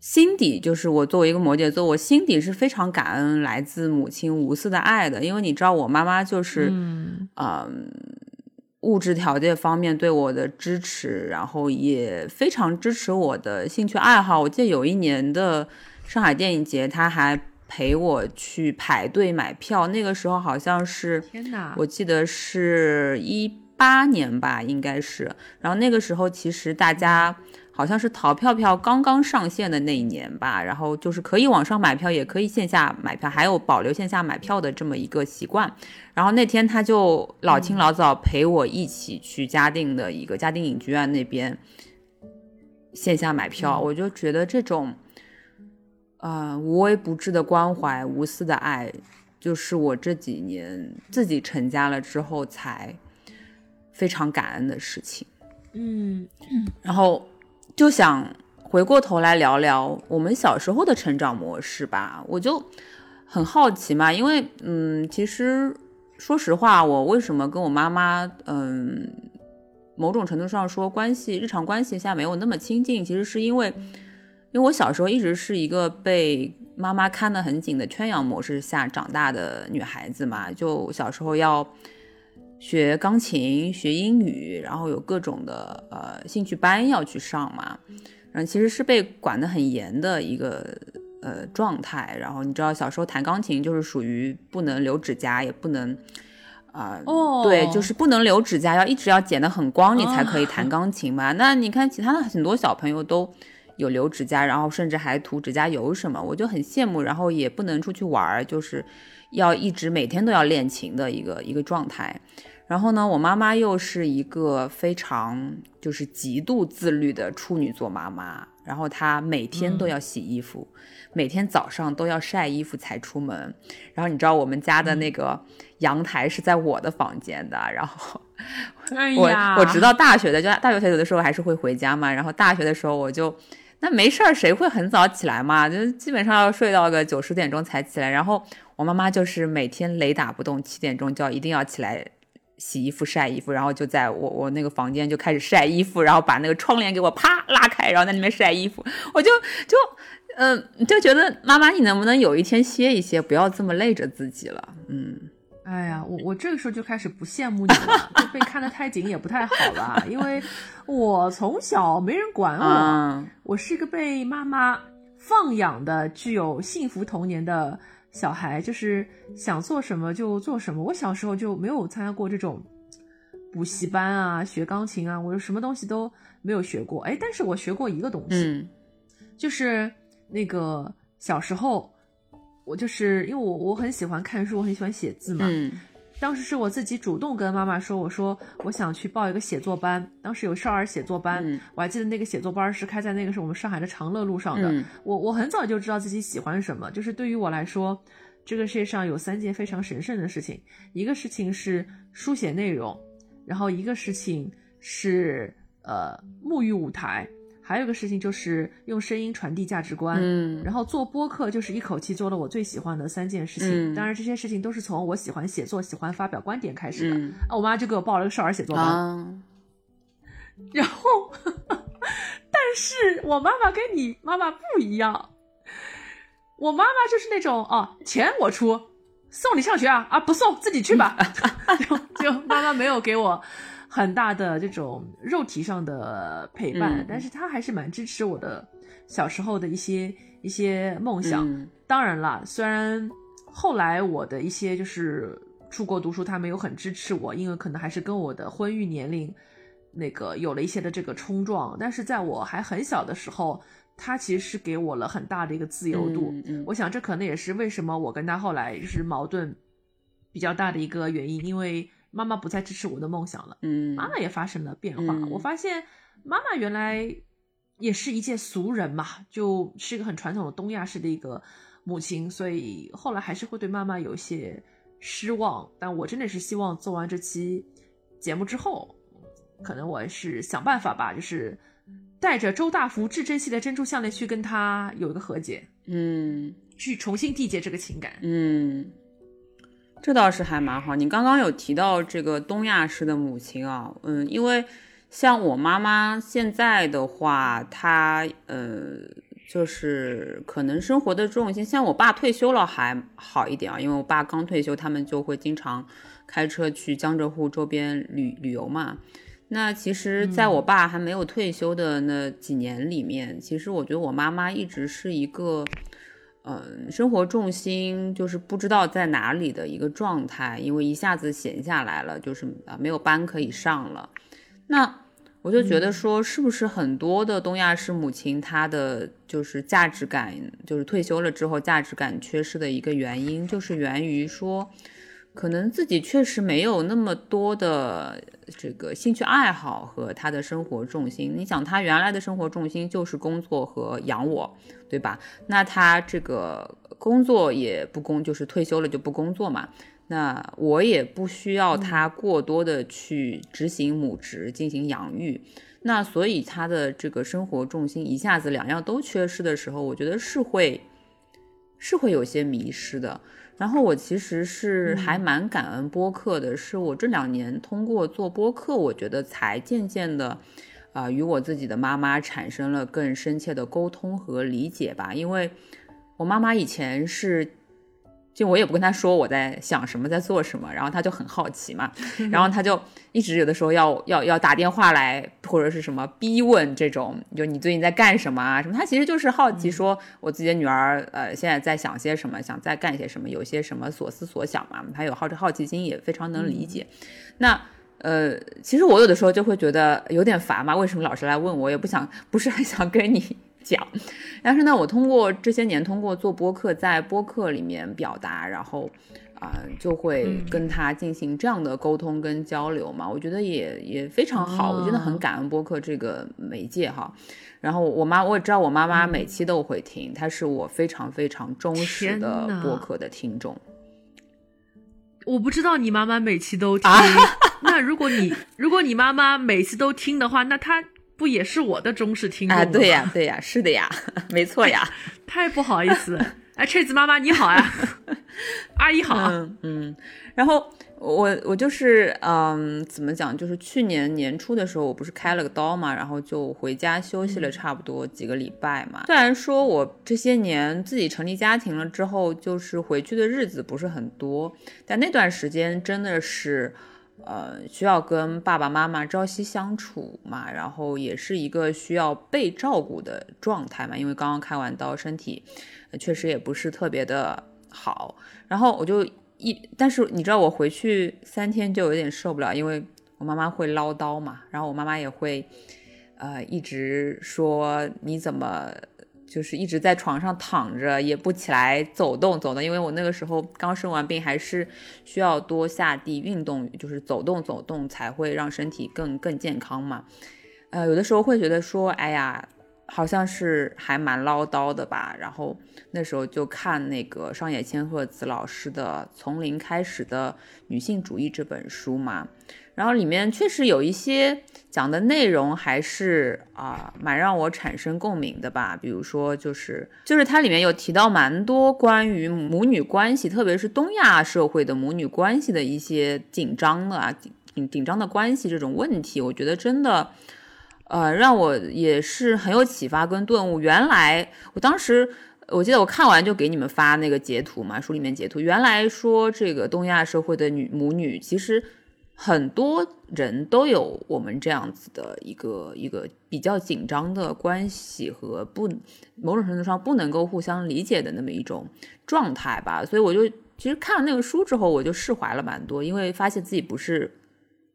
心底就是我作为一个摩羯座，我心底是非常感恩来自母亲无私的爱的，因为你知道我妈妈就是嗯。物质条件方面对我的支持，然后也非常支持我的兴趣爱好。我记得有一年的上海电影节，他还陪我去排队买票。那个时候好像是，天哪！我记得是一八年吧，应该是。然后那个时候其实大家好像是淘票票刚刚上线的那一年吧，然后就是可以网上买票，也可以线下买票，还有保留线下买票的这么一个习惯。然后那天他就老清老早陪我一起去嘉定的一个嘉定影剧院那边线下买票，我就觉得这种。呃，无微不至的关怀，无私的爱，就是我这几年自己成家了之后才非常感恩的事情。嗯，然后就想回过头来聊聊我们小时候的成长模式吧。我就很好奇嘛，因为嗯，其实说实话，我为什么跟我妈妈嗯，某种程度上说关系日常关系下没有那么亲近，其实是因为。因为我小时候一直是一个被妈妈看得很紧的圈养模式下长大的女孩子嘛，就小时候要学钢琴、学英语，然后有各种的呃兴趣班要去上嘛，然后其实是被管得很严的一个呃状态。然后你知道小时候弹钢琴就是属于不能留指甲，也不能啊，哦，对，就是不能留指甲，要一直要剪得很光，你才可以弹钢琴嘛。那你看其他的很多小朋友都。有留指甲，然后甚至还涂指甲油什么，我就很羡慕。然后也不能出去玩儿，就是要一直每天都要练琴的一个一个状态。然后呢，我妈妈又是一个非常就是极度自律的处女座妈妈，然后她每天都要洗衣服，每天早上都要晒衣服才出门。然后你知道我们家的那个阳台是在我的房间的，然后 我我直到大学的就大学有的时候还是会回家嘛，然后大学的时候我就。那没事儿，谁会很早起来嘛？就基本上要睡到个九十点钟才起来。然后我妈妈就是每天雷打不动，七点钟就要一定要起来洗衣服、晒衣服，然后就在我我那个房间就开始晒衣服，然后把那个窗帘给我啪拉开，然后在那边晒衣服。我就就嗯，就觉得妈妈，你能不能有一天歇一歇，不要这么累着自己了？嗯。哎呀，我我这个时候就开始不羡慕你了，就被看得太紧也不太好吧？因为我从小没人管我，我是一个被妈妈放养的、具有幸福童年的小孩，就是想做什么就做什么。我小时候就没有参加过这种补习班啊、学钢琴啊，我什么东西都没有学过。哎，但是我学过一个东西，就是那个小时候。我就是因为我我很喜欢看书，我很喜欢写字嘛。嗯，当时是我自己主动跟妈妈说，我说我想去报一个写作班。当时有少儿写作班，我还记得那个写作班是开在那个是我们上海的长乐路上的。我我很早就知道自己喜欢什么，就是对于我来说，这个世界上有三件非常神圣的事情，一个事情是书写内容，然后一个事情是呃沐浴舞台。还有一个事情就是用声音传递价值观，嗯，然后做播客就是一口气做了我最喜欢的三件事情。当然这些事情都是从我喜欢写作、喜欢发表观点开始的。啊，我妈就给我报了个少儿写作班，然后，但是我妈妈跟你妈妈不一样，我妈妈就是那种哦，钱我出，送你上学啊啊，不送自己去吧，就就妈妈没有给我。很大的这种肉体上的陪伴，但是他还是蛮支持我的小时候的一些一些梦想。当然了，虽然后来我的一些就是出国读书，他没有很支持我，因为可能还是跟我的婚育年龄那个有了一些的这个冲撞。但是在我还很小的时候，他其实是给我了很大的一个自由度。我想这可能也是为什么我跟他后来就是矛盾比较大的一个原因，因为。妈妈不再支持我的梦想了，嗯，妈妈也发生了变化。我发现妈妈原来也是一介俗人嘛，就是一个很传统的东亚式的一个母亲，所以后来还是会对妈妈有些失望。但我真的是希望做完这期节目之后，可能我是想办法吧，就是带着周大福至珍惜的珍珠项链去跟他有一个和解，嗯，去重新缔结这个情感，嗯。这倒是还蛮好。你刚刚有提到这个东亚式的母亲啊，嗯，因为像我妈妈现在的话，她呃，就是可能生活的重心，像我爸退休了还好一点啊，因为我爸刚退休，他们就会经常开车去江浙沪周边旅旅游嘛。那其实，在我爸还没有退休的那几年里面，其实我觉得我妈妈一直是一个。嗯，生活重心就是不知道在哪里的一个状态，因为一下子闲下来了，就是啊没有班可以上了。那我就觉得说，是不是很多的东亚式母亲，她的就是价值感，就是退休了之后价值感缺失的一个原因，就是源于说，可能自己确实没有那么多的这个兴趣爱好和他的生活重心。你想，他原来的生活重心就是工作和养我，对吧？那他这个工作也不工，就是退休了就不工作嘛。那我也不需要他过多的去执行母职进行养育，那所以他的这个生活重心一下子两样都缺失的时候，我觉得是会是会有些迷失的。然后我其实是还蛮感恩播客的，是我这两年通过做播客，我觉得才渐渐的啊与我自己的妈妈产生了更深切的沟通和理解吧，因为我妈妈以前是。就我也不跟他说我在想什么，在做什么，然后他就很好奇嘛，然后他就一直有的时候要要要打电话来或者是什么逼问这种，就你最近在干什么啊什么？他其实就是好奇说我自己的女儿呃现在在想些什么，想在干些什么，有些什么所思所想嘛，他有好这好奇心也非常能理解。那呃，其实我有的时候就会觉得有点烦嘛，为什么老是来问我？也不想不是很想跟你。讲，但是呢，我通过这些年，通过做播客，在播客里面表达，然后啊，就会跟他进行这样的沟通跟交流嘛。我觉得也也非常好，我真的很感恩播客这个媒介哈。然后我妈，我也知道我妈妈每期都会听，她是我非常非常忠实的播客的听众。我不知道你妈妈每期都听，那如果你如果你妈妈每次都听的话，那她。不也是我的忠实听众吗？对呀，对呀，是的呀，没错呀。太不好意思了，哎，翠子妈妈你好呀，阿姨好。嗯，然后我我就是嗯，怎么讲？就是去年年初的时候，我不是开了个刀嘛，然后就回家休息了差不多几个礼拜嘛。虽然说我这些年自己成立家庭了之后，就是回去的日子不是很多，但那段时间真的是。呃，需要跟爸爸妈妈朝夕相处嘛，然后也是一个需要被照顾的状态嘛，因为刚刚开完刀，身体确实也不是特别的好。然后我就一，但是你知道我回去三天就有点受不了，因为我妈妈会唠叨嘛，然后我妈妈也会呃一直说你怎么。就是一直在床上躺着，也不起来走动走动，因为我那个时候刚生完病，还是需要多下地运动，就是走动走动才会让身体更更健康嘛。呃，有的时候会觉得说，哎呀，好像是还蛮唠叨的吧。然后那时候就看那个上野千鹤子老师的《从零开始的女性主义》这本书嘛。然后里面确实有一些讲的内容还是啊蛮让我产生共鸣的吧，比如说就是就是它里面有提到蛮多关于母女关系，特别是东亚社会的母女关系的一些紧张的啊紧紧张的关系这种问题，我觉得真的呃让我也是很有启发跟顿悟。原来我当时我记得我看完就给你们发那个截图嘛，书里面截图，原来说这个东亚社会的女母女其实。很多人都有我们这样子的一个一个比较紧张的关系和不某种程度上不能够互相理解的那么一种状态吧，所以我就其实看了那个书之后，我就释怀了蛮多，因为发现自己不是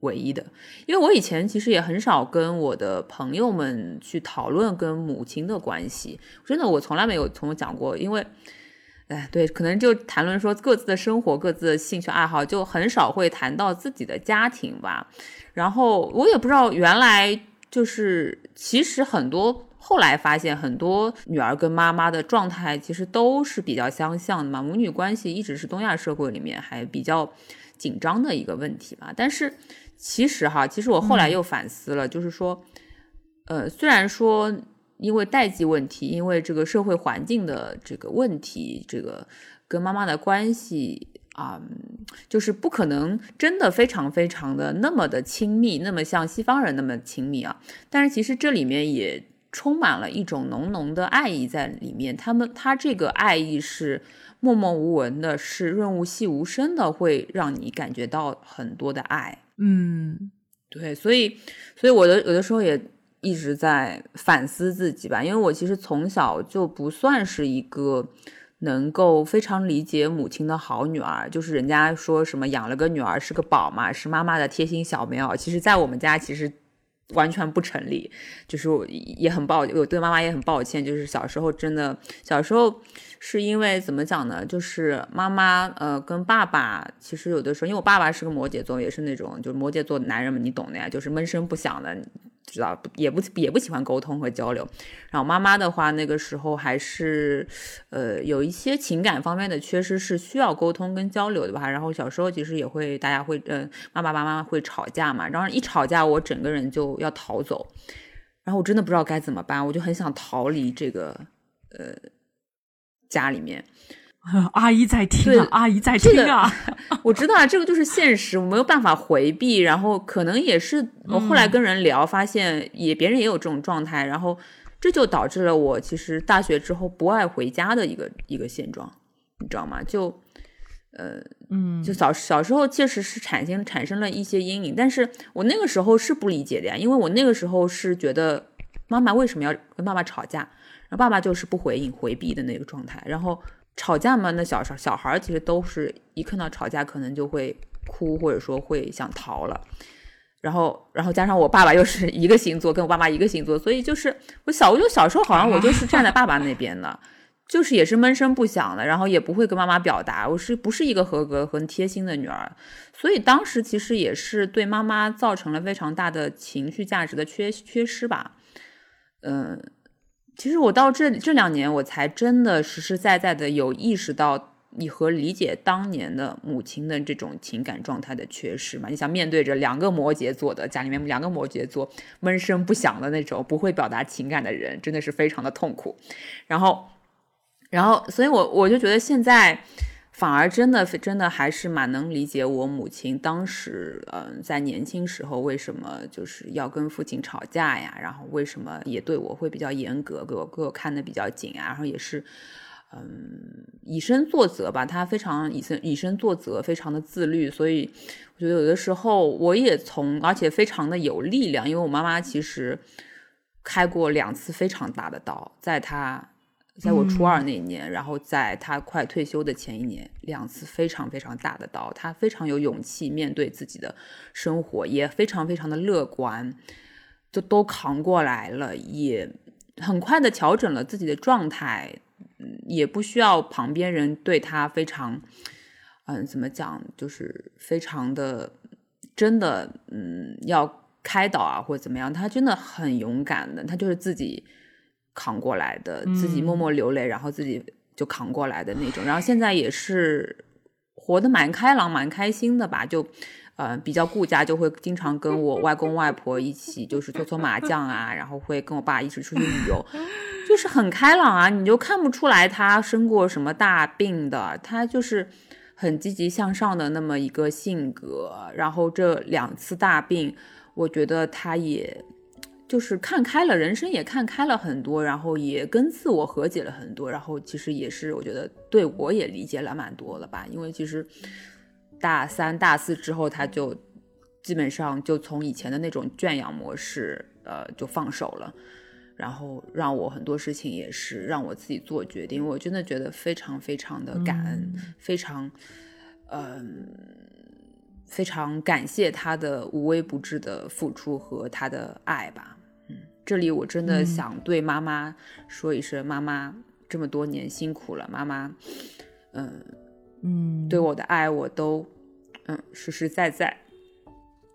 唯一的。因为我以前其实也很少跟我的朋友们去讨论跟母亲的关系，真的我从来没有从讲过，因为。哎，对，可能就谈论说各自的生活、各自的兴趣爱好，就很少会谈到自己的家庭吧。然后我也不知道，原来就是其实很多后来发现，很多女儿跟妈妈的状态其实都是比较相像的嘛。母女关系一直是东亚社会里面还比较紧张的一个问题吧。但是其实哈，其实我后来又反思了，就是说，呃，虽然说。因为代际问题，因为这个社会环境的这个问题，这个跟妈妈的关系啊，就是不可能真的非常非常的那么的亲密，那么像西方人那么亲密啊。但是其实这里面也充满了一种浓浓的爱意在里面。他们他这个爱意是默默无闻的，是润物细无声的，会让你感觉到很多的爱。嗯，对，所以所以我的有的时候也。一直在反思自己吧，因为我其实从小就不算是一个能够非常理解母亲的好女儿，就是人家说什么养了个女儿是个宝嘛，是妈妈的贴心小棉袄。其实，在我们家，其实完全不成立，就是也很抱，我对妈妈也很抱歉。就是小时候真的，小时候是因为怎么讲呢？就是妈妈呃跟爸爸，其实有的时候，因为我爸爸是个摩羯座，也是那种就是摩羯座男人们，你懂的呀，就是闷声不响的。知道也不也不喜欢沟通和交流，然后妈妈的话那个时候还是，呃有一些情感方面的缺失是需要沟通跟交流的吧。然后小时候其实也会大家会呃爸爸妈妈会吵架嘛，然后一吵架我整个人就要逃走，然后我真的不知道该怎么办，我就很想逃离这个呃家里面。阿姨在听啊，阿姨在听啊！我知道啊，这个就是现实，我没有办法回避。然后可能也是我后来跟人聊，发现也别人也有这种状态，然后这就导致了我其实大学之后不爱回家的一个一个现状，你知道吗？就呃嗯，就小小时候确实是产生产生了一些阴影，但是我那个时候是不理解的呀，因为我那个时候是觉得妈妈为什么要跟爸爸吵架，然后爸爸就是不回应回避的那个状态，然后。吵架嘛，那小小小孩其实都是一看到吵架，可能就会哭，或者说会想逃了。然后，然后加上我爸爸又是一个星座，跟我爸妈一个星座，所以就是我小我就小时候好像我就是站在爸爸那边的，就是也是闷声不响的，然后也不会跟妈妈表达，我是不是一个合格和贴心的女儿？所以当时其实也是对妈妈造成了非常大的情绪价值的缺缺失吧，嗯。其实我到这这两年，我才真的实实在在的有意识到你和理解当年的母亲的这种情感状态的缺失嘛。你想面对着两个摩羯座的家里面两个摩羯座闷声不响的那种不会表达情感的人，真的是非常的痛苦。然后，然后，所以我我就觉得现在。反而真的真的还是蛮能理解我母亲当时，嗯，在年轻时候为什么就是要跟父亲吵架呀？然后为什么也对我会比较严格，给我给我看的比较紧啊？然后也是，嗯，以身作则吧。他非常以身以身作则，非常的自律。所以我觉得有的时候我也从，而且非常的有力量，因为我妈妈其实开过两次非常大的刀，在她。在我初二那一年，然后在他快退休的前一年，两次非常非常大的刀，他非常有勇气面对自己的生活，也非常非常的乐观，就都扛过来了，也很快的调整了自己的状态，嗯，也不需要旁边人对他非常，嗯，怎么讲，就是非常的真的，嗯，要开导啊或者怎么样，他真的很勇敢的，他就是自己。扛过来的，自己默默流泪，然后自己就扛过来的那种。然后现在也是活得蛮开朗、蛮开心的吧？就，呃，比较顾家，就会经常跟我外公外婆一起，就是搓搓麻将啊，然后会跟我爸一起出去旅游，就是很开朗啊。你就看不出来他生过什么大病的，他就是很积极向上的那么一个性格。然后这两次大病，我觉得他也。就是看开了，人生也看开了很多，然后也跟自我和解了很多，然后其实也是我觉得对我也理解了蛮多了吧。因为其实大三、大四之后，他就基本上就从以前的那种圈养模式，呃，就放手了，然后让我很多事情也是让我自己做决定。我真的觉得非常非常的感恩，非常嗯，非常感谢他的无微不至的付出和他的爱吧。这里我真的想对妈妈说一声：“妈妈这么多年辛苦了，妈妈，嗯嗯，对我的爱我都嗯实实在在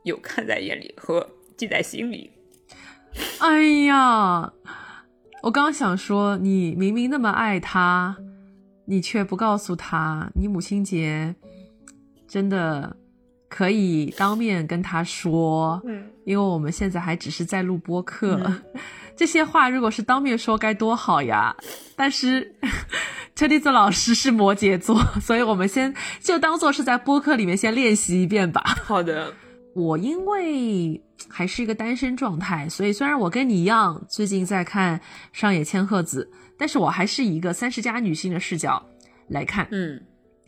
有看在眼里和记在心里。”哎呀，我刚想说，你明明那么爱他，你却不告诉他，你母亲节真的。可以当面跟他说，嗯，因为我们现在还只是在录播课，这些话如果是当面说该多好呀！但是 车厘子老师是摩羯座，所以我们先就当做是在播客里面先练习一遍吧。好的，我因为还是一个单身状态，所以虽然我跟你一样最近在看上野千鹤子，但是我还是以一个三十加女性的视角来看，嗯。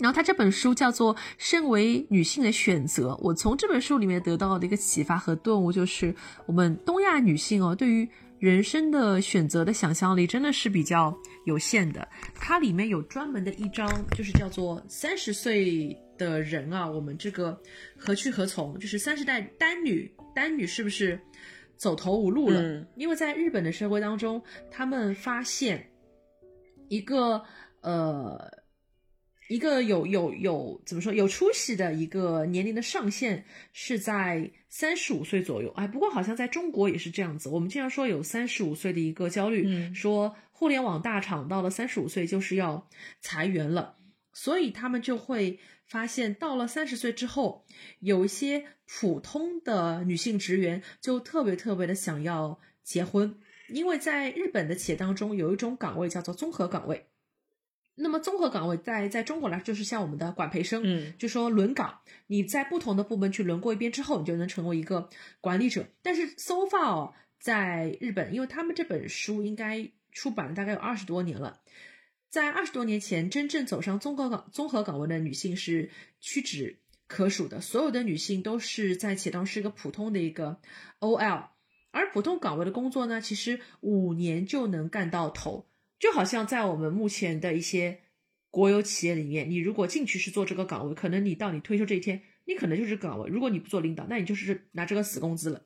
然后他这本书叫做《身为女性的选择》，我从这本书里面得到的一个启发和顿悟就是，我们东亚女性哦，对于人生的选择的想象力真的是比较有限的。它里面有专门的一章，就是叫做“三十岁的人啊，我们这个何去何从？”就是三十代单女，单女是不是走投无路了，嗯因为在日本的社会当中，他们发现一个呃。一个有有有怎么说有出息的一个年龄的上限是在三十五岁左右，哎，不过好像在中国也是这样子。我们经常说有三十五岁的一个焦虑，嗯说互联网大厂到了三十五岁就是要裁员了，所以他们就会发现，到了三十岁之后，有一些普通的女性职员就特别特别的想要结婚，因为在日本的企业当中有一种岗位叫做综合岗位。那么综合岗位在在中国来说就是像我们的管培生，嗯就说轮岗，你在不同的部门去轮过一遍之后，你就能成为一个管理者。但是 so far 哦在日本，因为他们这本书应该出版了大概有二十多年了，在二十多年前，真正走上综合岗综合岗位的女性是屈指可数的。所有的女性都是在且当是一个普通的一个 OL，而普通岗位的工作呢，其实五年就能干到头。就好像在我们目前的一些国有企业里面，你如果进去是做这个岗位，可能你到你退休这一天，你可能就是岗位。如果你不做领导，那你就是拿这个死工资了。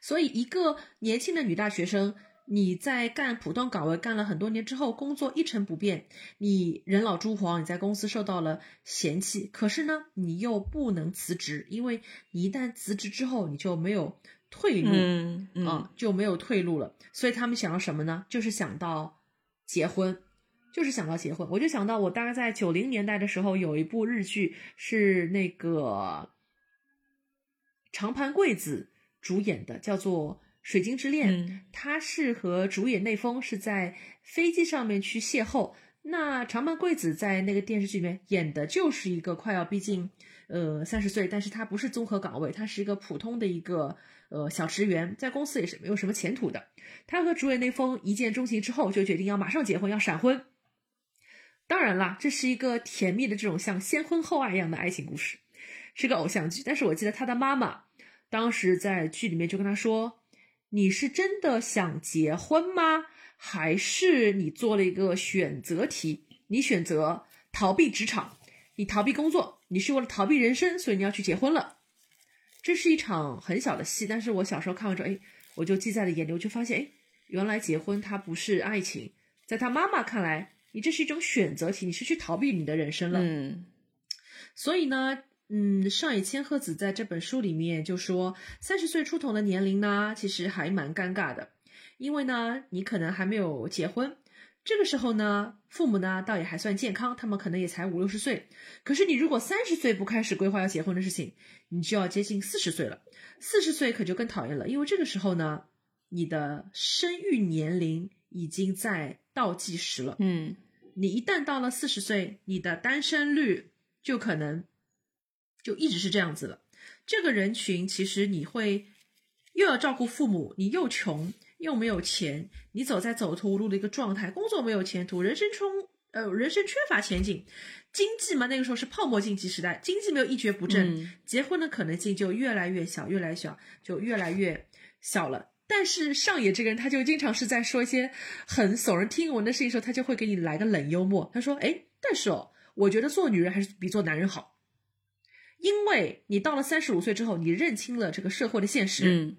所以，一个年轻的女大学生，你在干普通岗位干了很多年之后，工作一成不变，你人老珠黄，你在公司受到了嫌弃，可是呢，你又不能辞职，因为你一旦辞职之后，你就没有退路。嗯嗯啊，就没有退路了。所以他们想要什么呢？就是想到结婚，就是想到结婚。我就想到我大概在九零年代的时候，有一部日剧是那个长盘贵子主演的，叫做《水晶之恋》。嗯他是和主演内丰是在飞机上面去邂逅。那长盘贵子在那个电视剧里面演的就是一个快要逼近呃三十岁，但是他不是综合岗位，他是一个普通的一个呃小职员，在公司也是没有什么前途的。他和主演内丰一见钟情之后，就决定要马上结婚，要闪婚。当然啦，这是一个甜蜜的这种像先婚后爱一样的爱情故事，是个偶像剧。但是我记得他的妈妈当时在剧里面就跟他说：“你是真的想结婚吗？还是你做了一个选择题？你选择逃避职场，你逃避工作，你是为了逃避人生，所以你要去结婚了。”这是一场很小的戏，但是我小时候看完之后，哎，我就记在了眼里，我就发现，哎，原来结婚它不是爱情，在他妈妈看来，你这是一种选择题，你是去逃避你的人生了。嗯所以呢，嗯，上野千鹤子在这本书里面就说，三十岁出头的年龄呢，其实还蛮尴尬的，因为呢，你可能还没有结婚。这个时候呢，父母呢倒也还算健康，他们可能也才五六十岁。可是你如果三十岁不开始规划要结婚的事情，你就要接近四十岁了。四十岁可就更讨厌了，因为这个时候呢，你的生育年龄已经在倒计时了。嗯你一旦到了四十岁，你的单身率就可能就一直是这样子了。这个人群其实你会又要照顾父母，你又穷又没有钱，你走在走投无路的一个状态，工作没有前途，人生充呃人生缺乏前景，经济嘛那个时候是泡沫经济时代，经济没有一蹶不振，嗯结婚的可能性就越来越小，越来越小，就越来越小了。但是上野这个人，他就经常是在说一些很耸人听闻的事情的时候，他就会给你来个冷幽默。他说：“哎，但是哦，我觉得做女人还是比做男人好，因为你到了三十五岁之后，你认清了这个社会的现实。嗯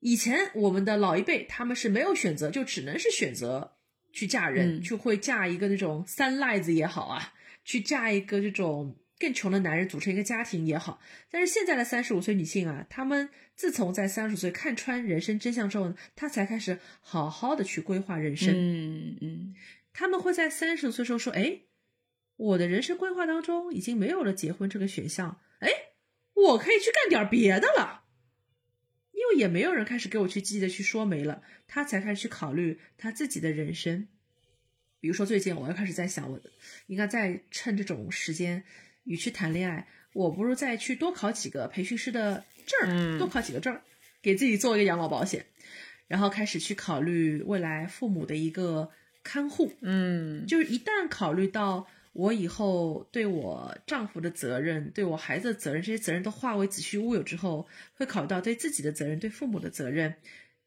以前我们的老一辈他们是没有选择，就只能是选择去嫁人，嗯就会嫁一个那种三赖子也好啊，去嫁一个这种更穷的男人组成一个家庭也好。但是现在的三十五岁女性啊，她们自从在三十岁看穿人生真相之后呢，她才开始好好的去规划人生。嗯嗯他们会在三十岁时候说：“哎，我的人生规划当中已经没有了结婚这个选项，哎，我可以去干点别的了。”因为也没有人开始给我去积极的去说媒了，他才开始去考虑他自己的人生。比如说最近我又开始在想，我应该再趁这种时间，与其谈恋爱，我不如再去多考几个培训师的证儿，嗯多考几个证儿，给自己做一个养老保险，然后开始去考虑未来父母的一个看护。嗯就是一旦考虑到我以后对我丈夫的责任、对我孩子的责任，这些责任都化为子虚乌有之后，会考虑到对自己的责任、对父母的责任，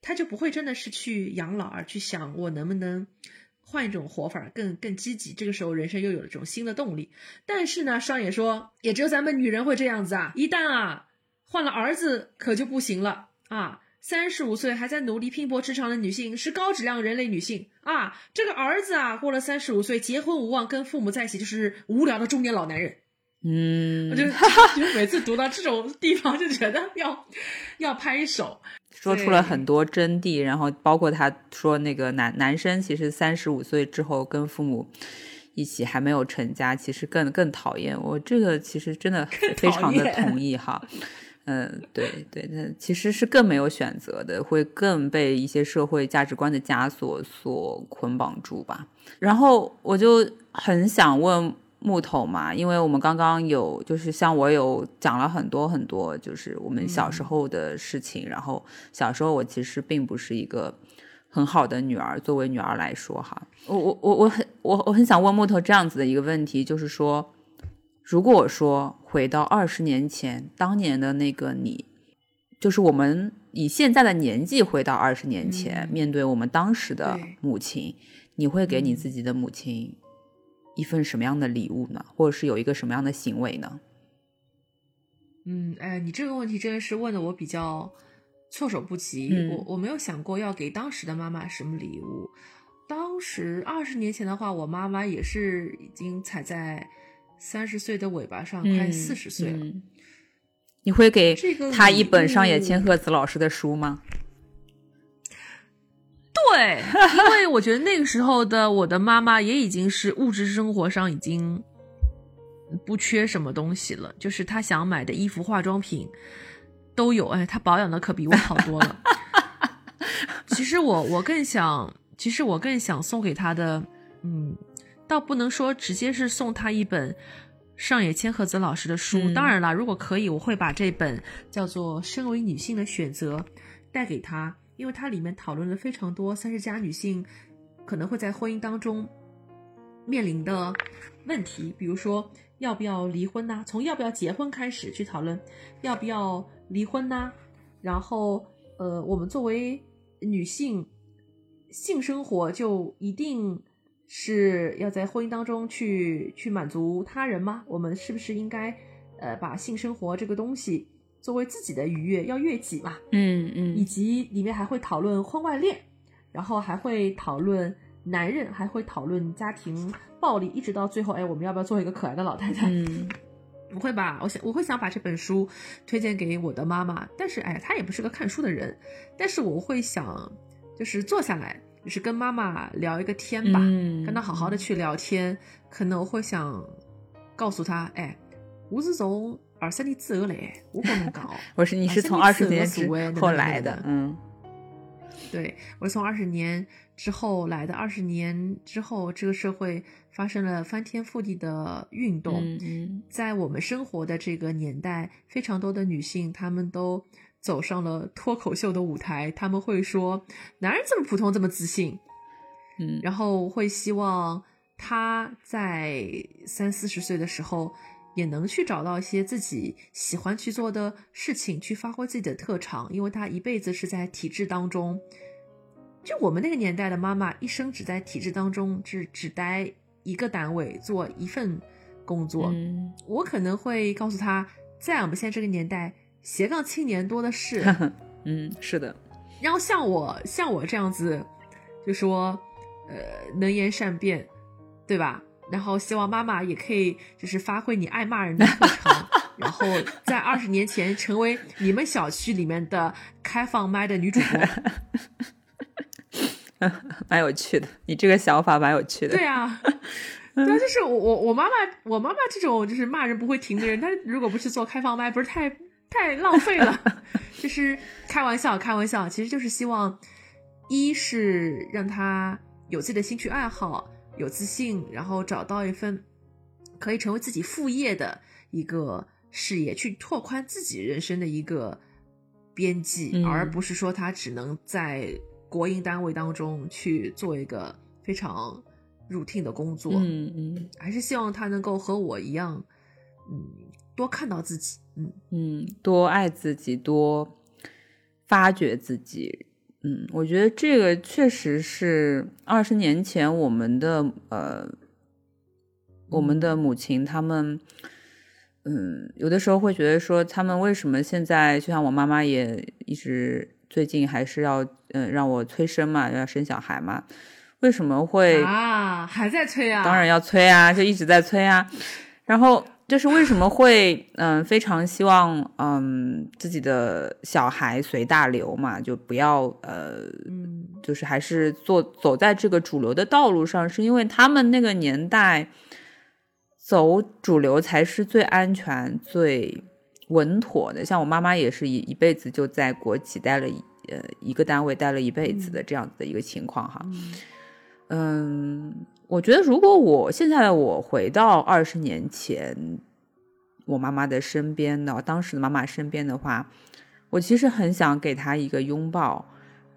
他就不会真的是去养老，而去想我能不能换一种活法，更更积极。这个时候，人生又有了这种新的动力。但是呢，上野说，也只有咱们女人会这样子啊，一旦啊。换了儿子可就不行了啊！三十五岁还在努力拼搏职场的女性是高质量人类女性啊！这个儿子啊，过了三十五岁结婚无望，跟父母在一起就是无聊的中年老男人。嗯，我就 就每次读到这种地方就觉得要要拍手，说出了很多真谛。然后包括他说那个男男生其实三十五岁之后跟父母一起还没有成家，其实更更讨厌。我这个其实真的非常的同意哈。嗯，对对，那其实是更没有选择的，会更被一些社会价值观的枷锁所捆绑住吧。然后我就很想问。木头嘛，因为我们刚刚有，就是像我有讲了很多很多，就是我们小时候的事情。然后小时候我其实并不是一个很好的女儿，作为女儿来说哈，我我我我很我我很想问木头这样子的一个问题，就是说，如果我说回到二十年前，当年的那个你，就是我们以现在的年纪回到二十年前，面对我们当时的母亲，你会给你自己的母亲？一份什么样的礼物呢？或者是有一个什么样的行为呢？嗯，哎，你这个问题真的是问的我比较措手不及。我我没有想过要给当时的妈妈什么礼物。当时二十年前的话，我妈妈也是已经踩在三十岁的尾巴上，快四十岁了。你会给他一本上野千鹤子老师的书吗？对，因为我觉得那个时候的我的妈妈也已经是物质生活上已经不缺什么东西了，就是她想买的衣服、化妆品都有。哎，她保养的可比我好多了。其实我我更想，其实我更想送给她的，嗯，倒不能说直接是送他一本上野千鹤子老师的书。当然了，如果可以，我会把这本叫做《身为女性的选择》带给他。因为它里面讨论了非常多三十加女性可能会在婚姻当中面临的问题，比如说要不要离婚呐？从要不要结婚开始去讨论要不要离婚呐？然后呃，我们作为女性，性生活就一定是要在婚姻当中去去满足他人吗？我们是不是应该呃把性生活这个东西？作为自己的愉悦要悦己嘛，嗯嗯，以及里面还会讨论婚外恋，然后还会讨论男人，还会讨论家庭暴力，一直到最后，哎，我们要不要做一个可爱的老太太？嗯，我会把我想我会想把这本书推荐给我的妈妈，但是哎，她也不是个看书的人，但是我会想就是坐下来，就是跟妈妈聊一个天吧，跟她好好的去聊天，可能我会想告诉她，哎，吴子总。二十年之后嘞，我不能讲。我是你是从二十年之后来的，嗯，对，我是从二十年之后来的。二十年之后，这个社会发生了翻天覆地的运动。在我们生活的这个年代，非常多的女性，她们都走上了脱口秀的舞台。他们会说：“男人这么普通，这么自信。”嗯，然后会希望他在三四十岁的时候。也能去找到一些自己喜欢去做的事情，去发挥自己的特长。因为他一辈子是在体制当中，就我们那个年代的妈妈，一生只在体制当中，只只待一个单位做一份工作。嗯我可能会告诉他，在我们现在这个年代，斜杠青年多的是。嗯，是的。然后像我像我这样子，就说，呃，能言善辩，对吧？然后希望妈妈也可以，就是发挥你爱骂人的特长，然后在二十年前成为你们小区里面的开放麦的女主播，蛮有趣的。你这个想法蛮有趣的。对啊，对啊，就是我我我妈妈，我妈妈这种就是骂人不会停的人，她如果不是做开放麦，不是太太浪费了。就是开玩笑，开玩笑，其实就是希望，一是让他有自己的兴趣爱好。有自信，然后找到一份可以成为自己副业的一个事业，去拓宽自己人生的一个边际，而不是说他只能在国营单位当中去做一个非常 routine 的工作。嗯嗯，还是希望他能够和我一样，嗯，多看到自己，嗯嗯，多爱自己，多发掘自己。嗯，我觉得这个确实是二十年前我们的呃，我们的母亲他们嗯，有的时候会觉得说，他们为什么现在就像我妈妈也一直最近还是要嗯让我催生嘛，要生小孩嘛，为什么会啊还在催啊？当然要催啊，就一直在催啊。然后就是为什么会嗯非常希望嗯自己的小孩随大流嘛，就不要呃嗯就是还是做走在这个主流的道路上，是因为他们那个年代。走主流才是最安全、最稳妥的。像我妈妈也是一一辈子就在国企待了，呃，一个单位待了一辈子的这样子的一个情况哈。嗯，我觉得如果我现在的我回到二十年前我妈妈的身边的当时的妈妈身边的话，我其实很想给她一个拥抱，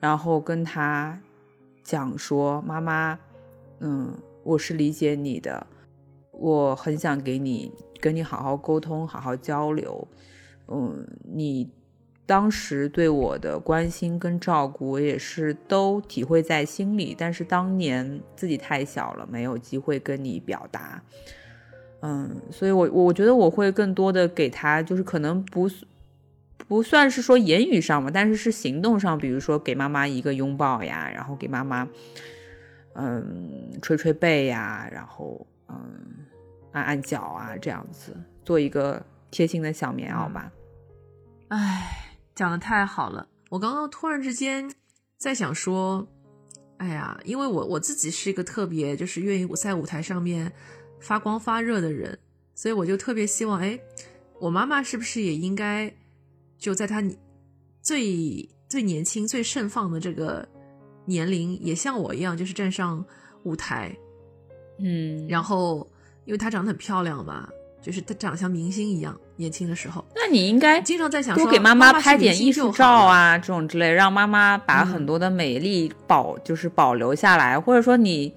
然后跟她讲说：“妈妈，嗯，我是理解你的。”我很想给你跟你好好沟通，好好交流。嗯，你当时对我的关心跟照顾，我也是都体会在心里。但是当年自己太小了，没有机会跟你表达。嗯，所以我我觉得我会更多的给他，就是可能不不算是说言语上嘛，但是是行动上，比如说给妈妈一个拥抱呀，然后给妈妈嗯捶捶背呀，然后。嗯，按按脚啊，这样子做一个贴心的小棉袄吧。哎，讲的太好了！我刚刚突然之间在想说，哎呀，因为我我自己是一个特别就是愿意在舞台上面发光发热的人，所以我就特别希望，哎，我妈妈是不是也应该就在她最最年轻、最盛放的这个年龄，也像我一样，就是站上舞台。嗯，然后因为她长得很漂亮嘛，就是她长得像明星一样，年轻的时候。那你应该经常在想多给妈妈拍点艺术照啊，这种之类，让妈妈把很多的美丽保就是保留下来，或者说你，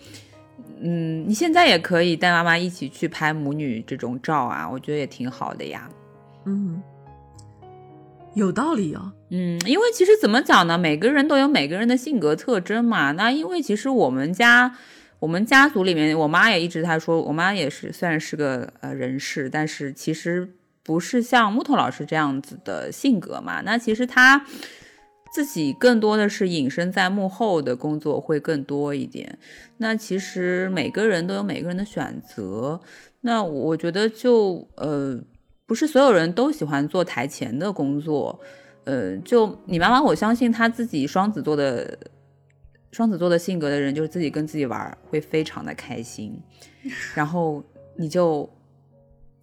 嗯，你现在也可以带妈妈一起去拍母女这种照啊，我觉得也挺好的呀。嗯，有道理哦。嗯，因为其实怎么讲呢，每个人都有每个人的性格特征嘛。那因为其实我们家。我们家族里面，我妈也一直她说，我妈也是虽然是个呃人士，但是其实不是像木头老师这样子的性格嘛。那其实他自己更多的是隐身在幕后的工作会更多一点。那其实每个人都有每个人的选择。那我觉得就呃不是所有人都喜欢做台前的工作。呃，就你妈妈，我相信她自己双子座的。双子座的性格的人，就是自己跟自己玩会非常的开心，然后你就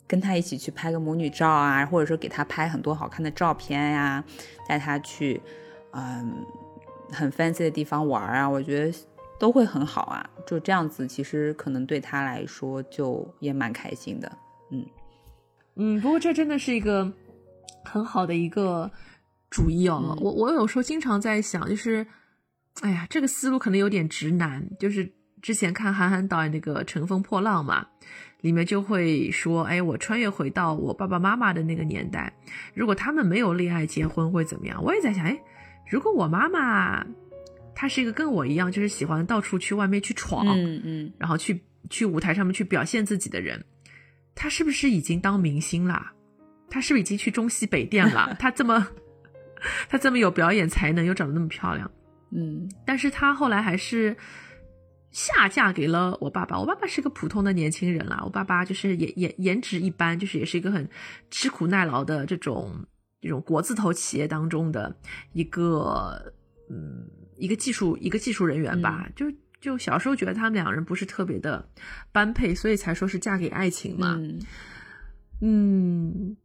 跟他一起去拍个母女照啊，或者说给他拍很多好看的照片呀，带他去嗯很 fancy 的地方玩啊，我觉得都会很好啊。就这样子，其实可能对他来说就也蛮开心的。嗯嗯，不过这真的是一个很好的一个主意哦。我我有时候经常在想，就是。哎呀，这个思路可能有点直男。就是之前看韩寒导演那个《乘风破浪》嘛，里面就会说：“哎，我穿越回到我爸爸妈妈的那个年代，如果他们没有恋爱结婚会怎么样？”我也在想，哎，如果我妈妈她是一个跟我一样，就是喜欢到处去外面去闯，嗯嗯，然后去去舞台上面去表现自己的人，她是不是已经当明星了？她是不是已经去中西北电了？她这么她这么有表演才能，又长得那么漂亮？嗯，但是她后来还是下嫁给了我爸爸。我爸爸是个普通的年轻人啦，我爸爸就是颜颜颜值一般，就是也是一个很吃苦耐劳的这种这种国字头企业当中的一个嗯一个技术一个技术人员吧。就就小时候觉得他们两人不是特别的般配，所以才说是嫁给爱情嘛。嗯，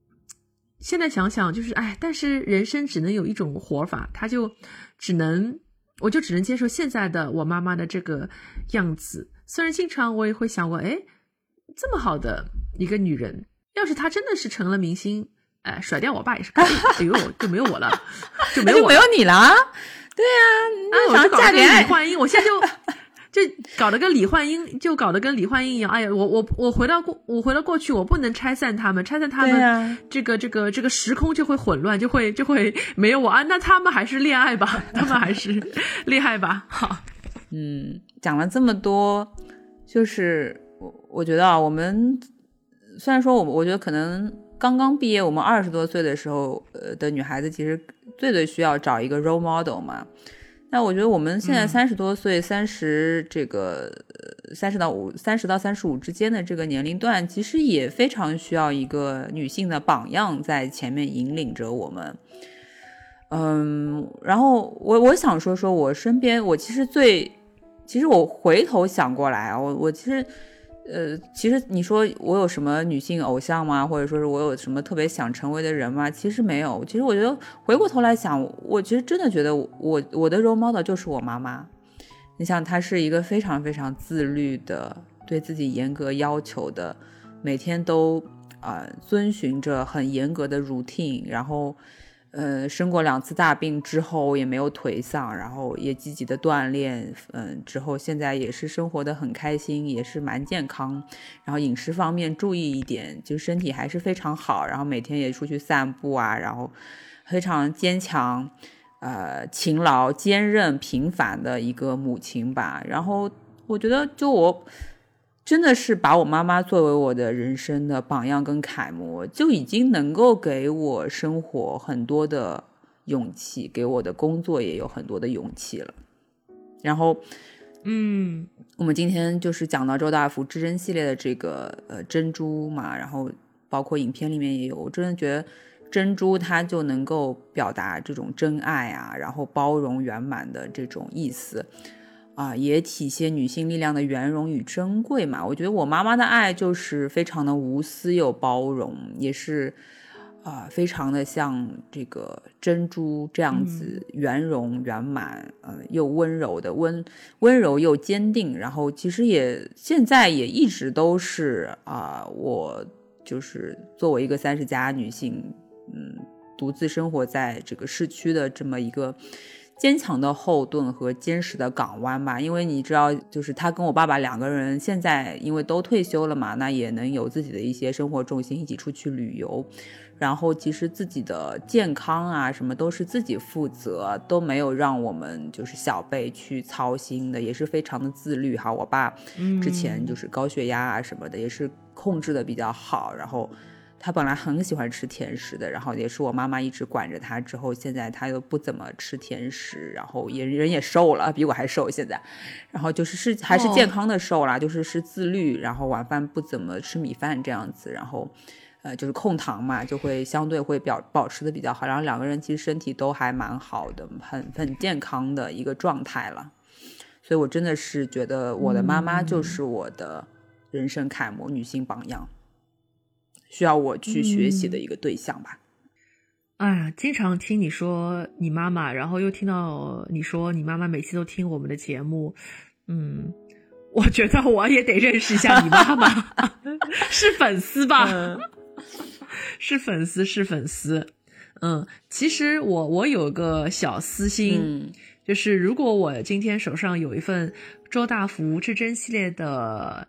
现在想想就是哎，但是人生只能有一种活法，他就只能。我就只能接受现在的我妈妈的这个样子，虽然经常我也会想过，哎，这么好的一个女人，要是她真的是成了明星，哎，甩掉我爸也是可以。哎呦，就没有我了，就没有没有你了。对啊，那我就嫁给李焕英，我现在就。就搞得跟李焕英，就搞得跟李焕英一样。哎呀，我我我回到过，我回到过去，我不能拆散他们，拆散他们，这个这个这个时空就会混乱，就会就会没有我啊。那他们还是恋爱吧，他们还是 恋爱吧。好，嗯，讲了这么多，就是我我觉得啊，我们虽然说我我觉得可能刚刚毕业，我们二十多岁的时候，呃的女孩子其实最最需要找一个 role model 嘛。那我觉得我们现在三十多岁，三十这个三十到五三十到三十五之间的这个年龄段，其实也非常需要一个女性的榜样在前面引领着我们。嗯，然后我我想说说我身边，我其实最，其实我回头想过来啊，我我其实。呃，其实你说我有什么女性偶像吗？或者说是我有什么特别想成为的人吗？其实没有。其实我觉得回过头来想，我其实真的觉得我我的 role model 就是我妈妈。你像她是一个非常非常自律的，对自己严格要求的，每天都啊遵循着很严格的 routine，然后。呃，生过两次大病之后也没有颓丧，然后也积极的锻炼，嗯，之后现在也是生活的很开心，也是蛮健康，然后饮食方面注意一点，就身体还是非常好，然后每天也出去散步啊，然后非常坚强，呃，勤劳、坚韧、平凡的一个母亲吧。然后我觉得，就我。真的是把我妈妈作为我的人生的榜样跟楷模，就已经能够给我生活很多的勇气，给我的工作也有很多的勇气了。然后，嗯，我们今天就是讲到周大福至臻系列的这个呃珍珠嘛，然后包括影片里面也有，我真的觉得珍珠它就能够表达这种真爱啊，然后包容圆满的这种意思。啊，也体现女性力量的圆融与珍贵嘛。我觉得我妈妈的爱就是非常的无私又包容，也是啊，非常的像这个珍珠这样子圆融圆满，呃，又温柔的温温柔又坚定。然后其实也现在也一直都是啊，我就是作为一个三十加女性，嗯，独自生活在这个市区的这么一个。坚强的后盾和坚实的港湾吧，因为你知道，就是他跟我爸爸两个人现在因为都退休了嘛，那也能有自己的一些生活重心，一起出去旅游。然后其实自己的健康啊什么都是自己负责，都没有让我们就是小辈去操心的，也是非常的自律哈。我爸之前就是高血压啊什么的，也是控制的比较好，然后。他本来很喜欢吃甜食的，然后也是我妈妈一直管着他，之后现在他又不怎么吃甜食，然后也人也瘦了，比我还瘦现在，然后就是是还是健康的瘦啦，就是是自律，然后晚饭不怎么吃米饭这样子，然后呃就是控糖嘛，就会相对会表保持的比较好，然后两个人其实身体都还蛮好的，很很健康的一个状态了，所以我真的是觉得我的妈妈就是我的人生楷模，女性榜样。需要我去学习的一个对象吧。哎呀，经常听你说你妈妈，然后又听到你说你妈妈每期都听我们的节目，嗯，我觉得我也得认识一下你妈妈，是粉丝吧？是粉丝，是粉丝。嗯，其实我我有个小私心，就是如果我今天手上有一份周大福至臻系列的。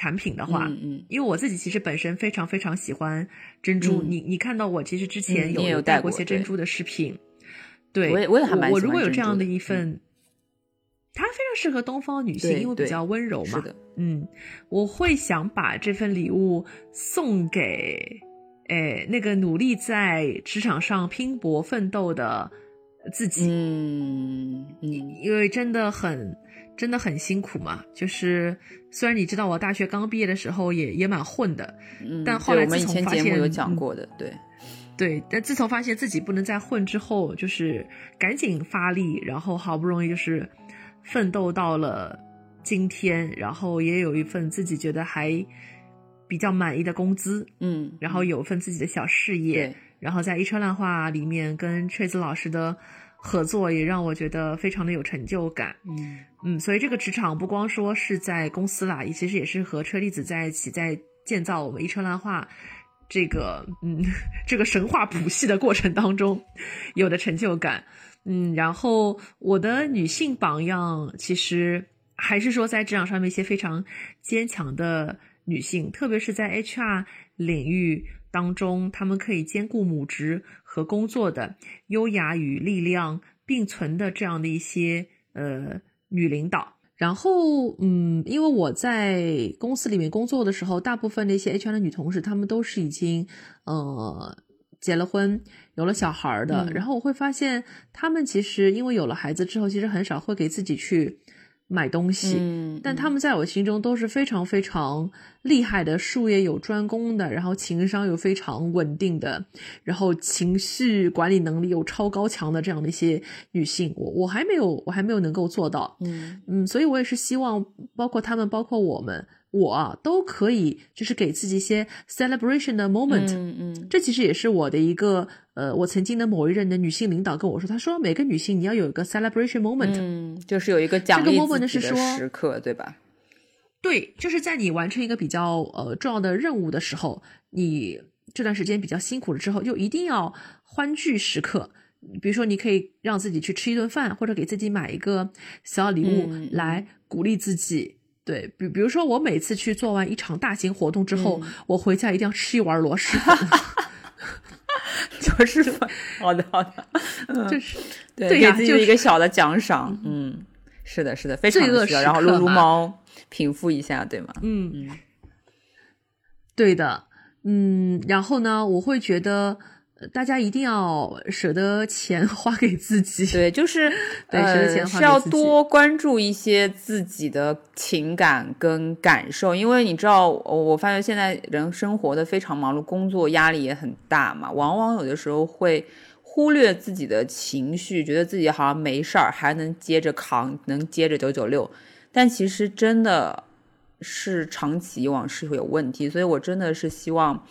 产品的话，嗯，因为我自己其实本身非常非常喜欢珍珠，你你看到我其实之前有有带过一些珍珠的饰品，对，我也我也还蛮我如果有这样的一份，它非常适合东方女性，因为比较温柔嘛，嗯，我会想把这份礼物送给，哎，那个努力在职场上拼搏奋斗的自己，嗯嗯，因为真的很。真的很辛苦嘛，就是虽然你知道我大学刚毕业的时候也也蛮混的，嗯，但后来自从发现有讲过的，对，对，但自从发现自己不能再混之后，就是赶紧发力，然后好不容易就是奋斗到了今天，然后也有一份自己觉得还比较满意的工资，嗯，然后有份自己的小事业，然后在一车烂话里面跟锤子老师的。合作也让我觉得非常的有成就感，嗯嗯，所以这个职场不光说是在公司啦，也其实也是和车厘子在一起，在建造我们一车烂画这个嗯这个神话谱系的过程当中有的成就感，嗯，然后我的女性榜样其实还是说在职场上面一些非常坚强的女性，特别是在 HR 领域。当中，她们可以兼顾母职和工作的优雅与力量并存的这样的一些呃女领导。然后，嗯，因为我在公司里面工作的时候，大部分那些 HR 的女同事，她们都是已经呃结了婚、有了小孩的。然后我会发现，她们其实因为有了孩子之后，其实很少会给自己去。买东西，嗯但他们在我心中都是非常非常厉害的，术业有专攻的，然后情商又非常稳定的，然后情绪管理能力又超高强的这样的一些女性，我我还没有，我还没有能够做到，嗯嗯，所以我也是希望，包括他们，包括我们。我都可以，就是给自己一些 celebration 的 moment。嗯嗯，这其实也是我的一个，呃，我曾经的某一任的女性领导跟我说，她说每个女性你要有一个 celebration moment，嗯，就是有一个奖励自己的时刻，对吧？对，就是在你完成一个比较呃重要的任务的时候，你这段时间比较辛苦了之后，就一定要欢聚时刻。比如说，你可以让自己去吃一顿饭，或者给自己买一个小礼物来鼓励自己。对比，比如说我每次去做完一场大型活动之后，我回家一定要吃一碗螺蛳粉。螺蛳粉，好的好的，就是对给自己一个小的奖赏。嗯，是的，是的，非常需要。然后撸撸猫，平复一下，对吗？嗯嗯，对的，嗯，然后呢，我会觉得。大家一定要舍得钱 花给自己，对，就是 呃，是要多关注一些自己的情感跟感受，因为你知道，我发现现在人生活的非常忙碌，工作压力也很大嘛，往往有的时候会忽略自己的情绪，觉得自己好像没事儿，还能接着扛，能接着九九六，但其实真的是长期以往是会有问题，所以我真的是希望。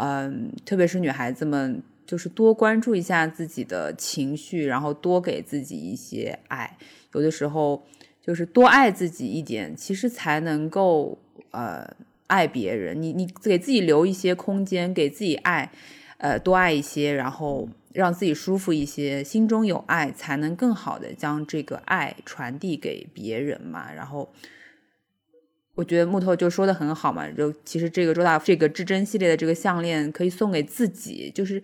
嗯，特别是女孩子们，就是多关注一下自己的情绪，然后多给自己一些爱。有的时候，就是多爱自己一点，其实才能够呃爱别人。你你给自己留一些空间，给自己爱，呃多爱一些，然后让自己舒服一些，心中有爱，才能更好的将这个爱传递给别人嘛。然后。我觉得木头就说的很好嘛，就其实这个周大这个至臻系列的这个项链可以送给自己，就是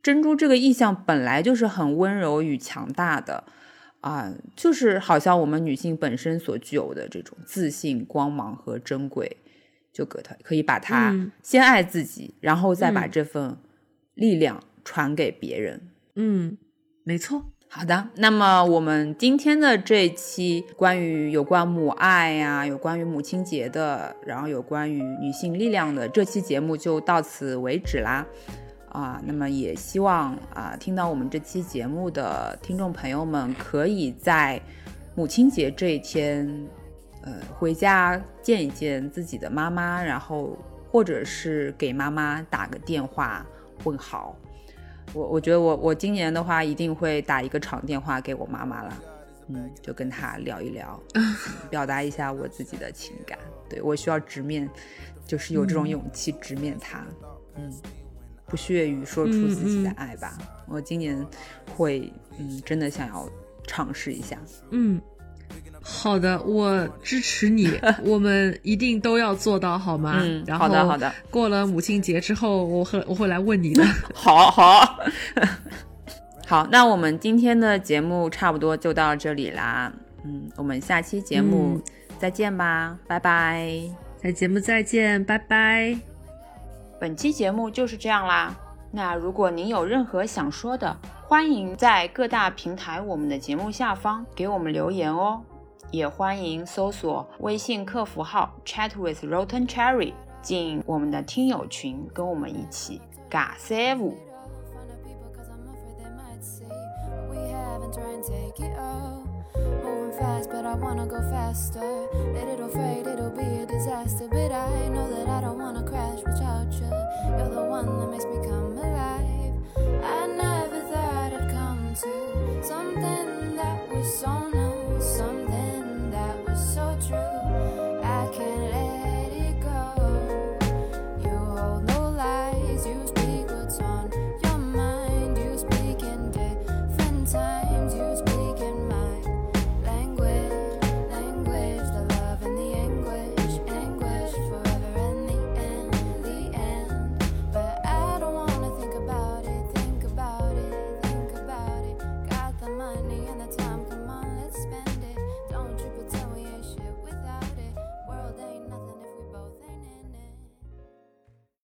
珍珠这个意象本来就是很温柔与强大的啊，就是好像我们女性本身所具有的这种自信、光芒和珍贵，就给它可以把它先爱自己，然后再把这份力量传给别人。嗯，没错。好的，那么我们今天的这一期关于有关母爱呀，有关于母亲节的，然后有关于女性力量的这期节目就到此为止啦。啊，那么也希望啊，听到我们这期节目的听众朋友们，可以在母亲节这一天，呃，回家见一见自己的妈妈，然后或者是给妈妈打个电话问好。我我觉得我我今年的话一定会打一个长电话给我妈妈了，嗯，就跟她聊一聊，表达一下我自己的情感。对我需要直面，就是有这种勇气直面她，嗯，不屑于说出自己的爱吧。我今年会，嗯，真的想要尝试一下，嗯。好的，我支持你，我们一定都要做到，好吗？嗯，好的，好的。过了母亲节之后，我会我会来问你的。好好 好，那我们今天的节目差不多就到这里啦。嗯，我们下期节目再见吧，拜拜。下节目再见，拜拜。本期节目就是这样啦。那如果您有任何想说的，欢迎在各大平台我们的节目下方给我们留言哦。也欢迎搜索微信客服号 Chat with Rotten Cherry 进我们的听友群，跟我们一起尬三五。You're the to something that was on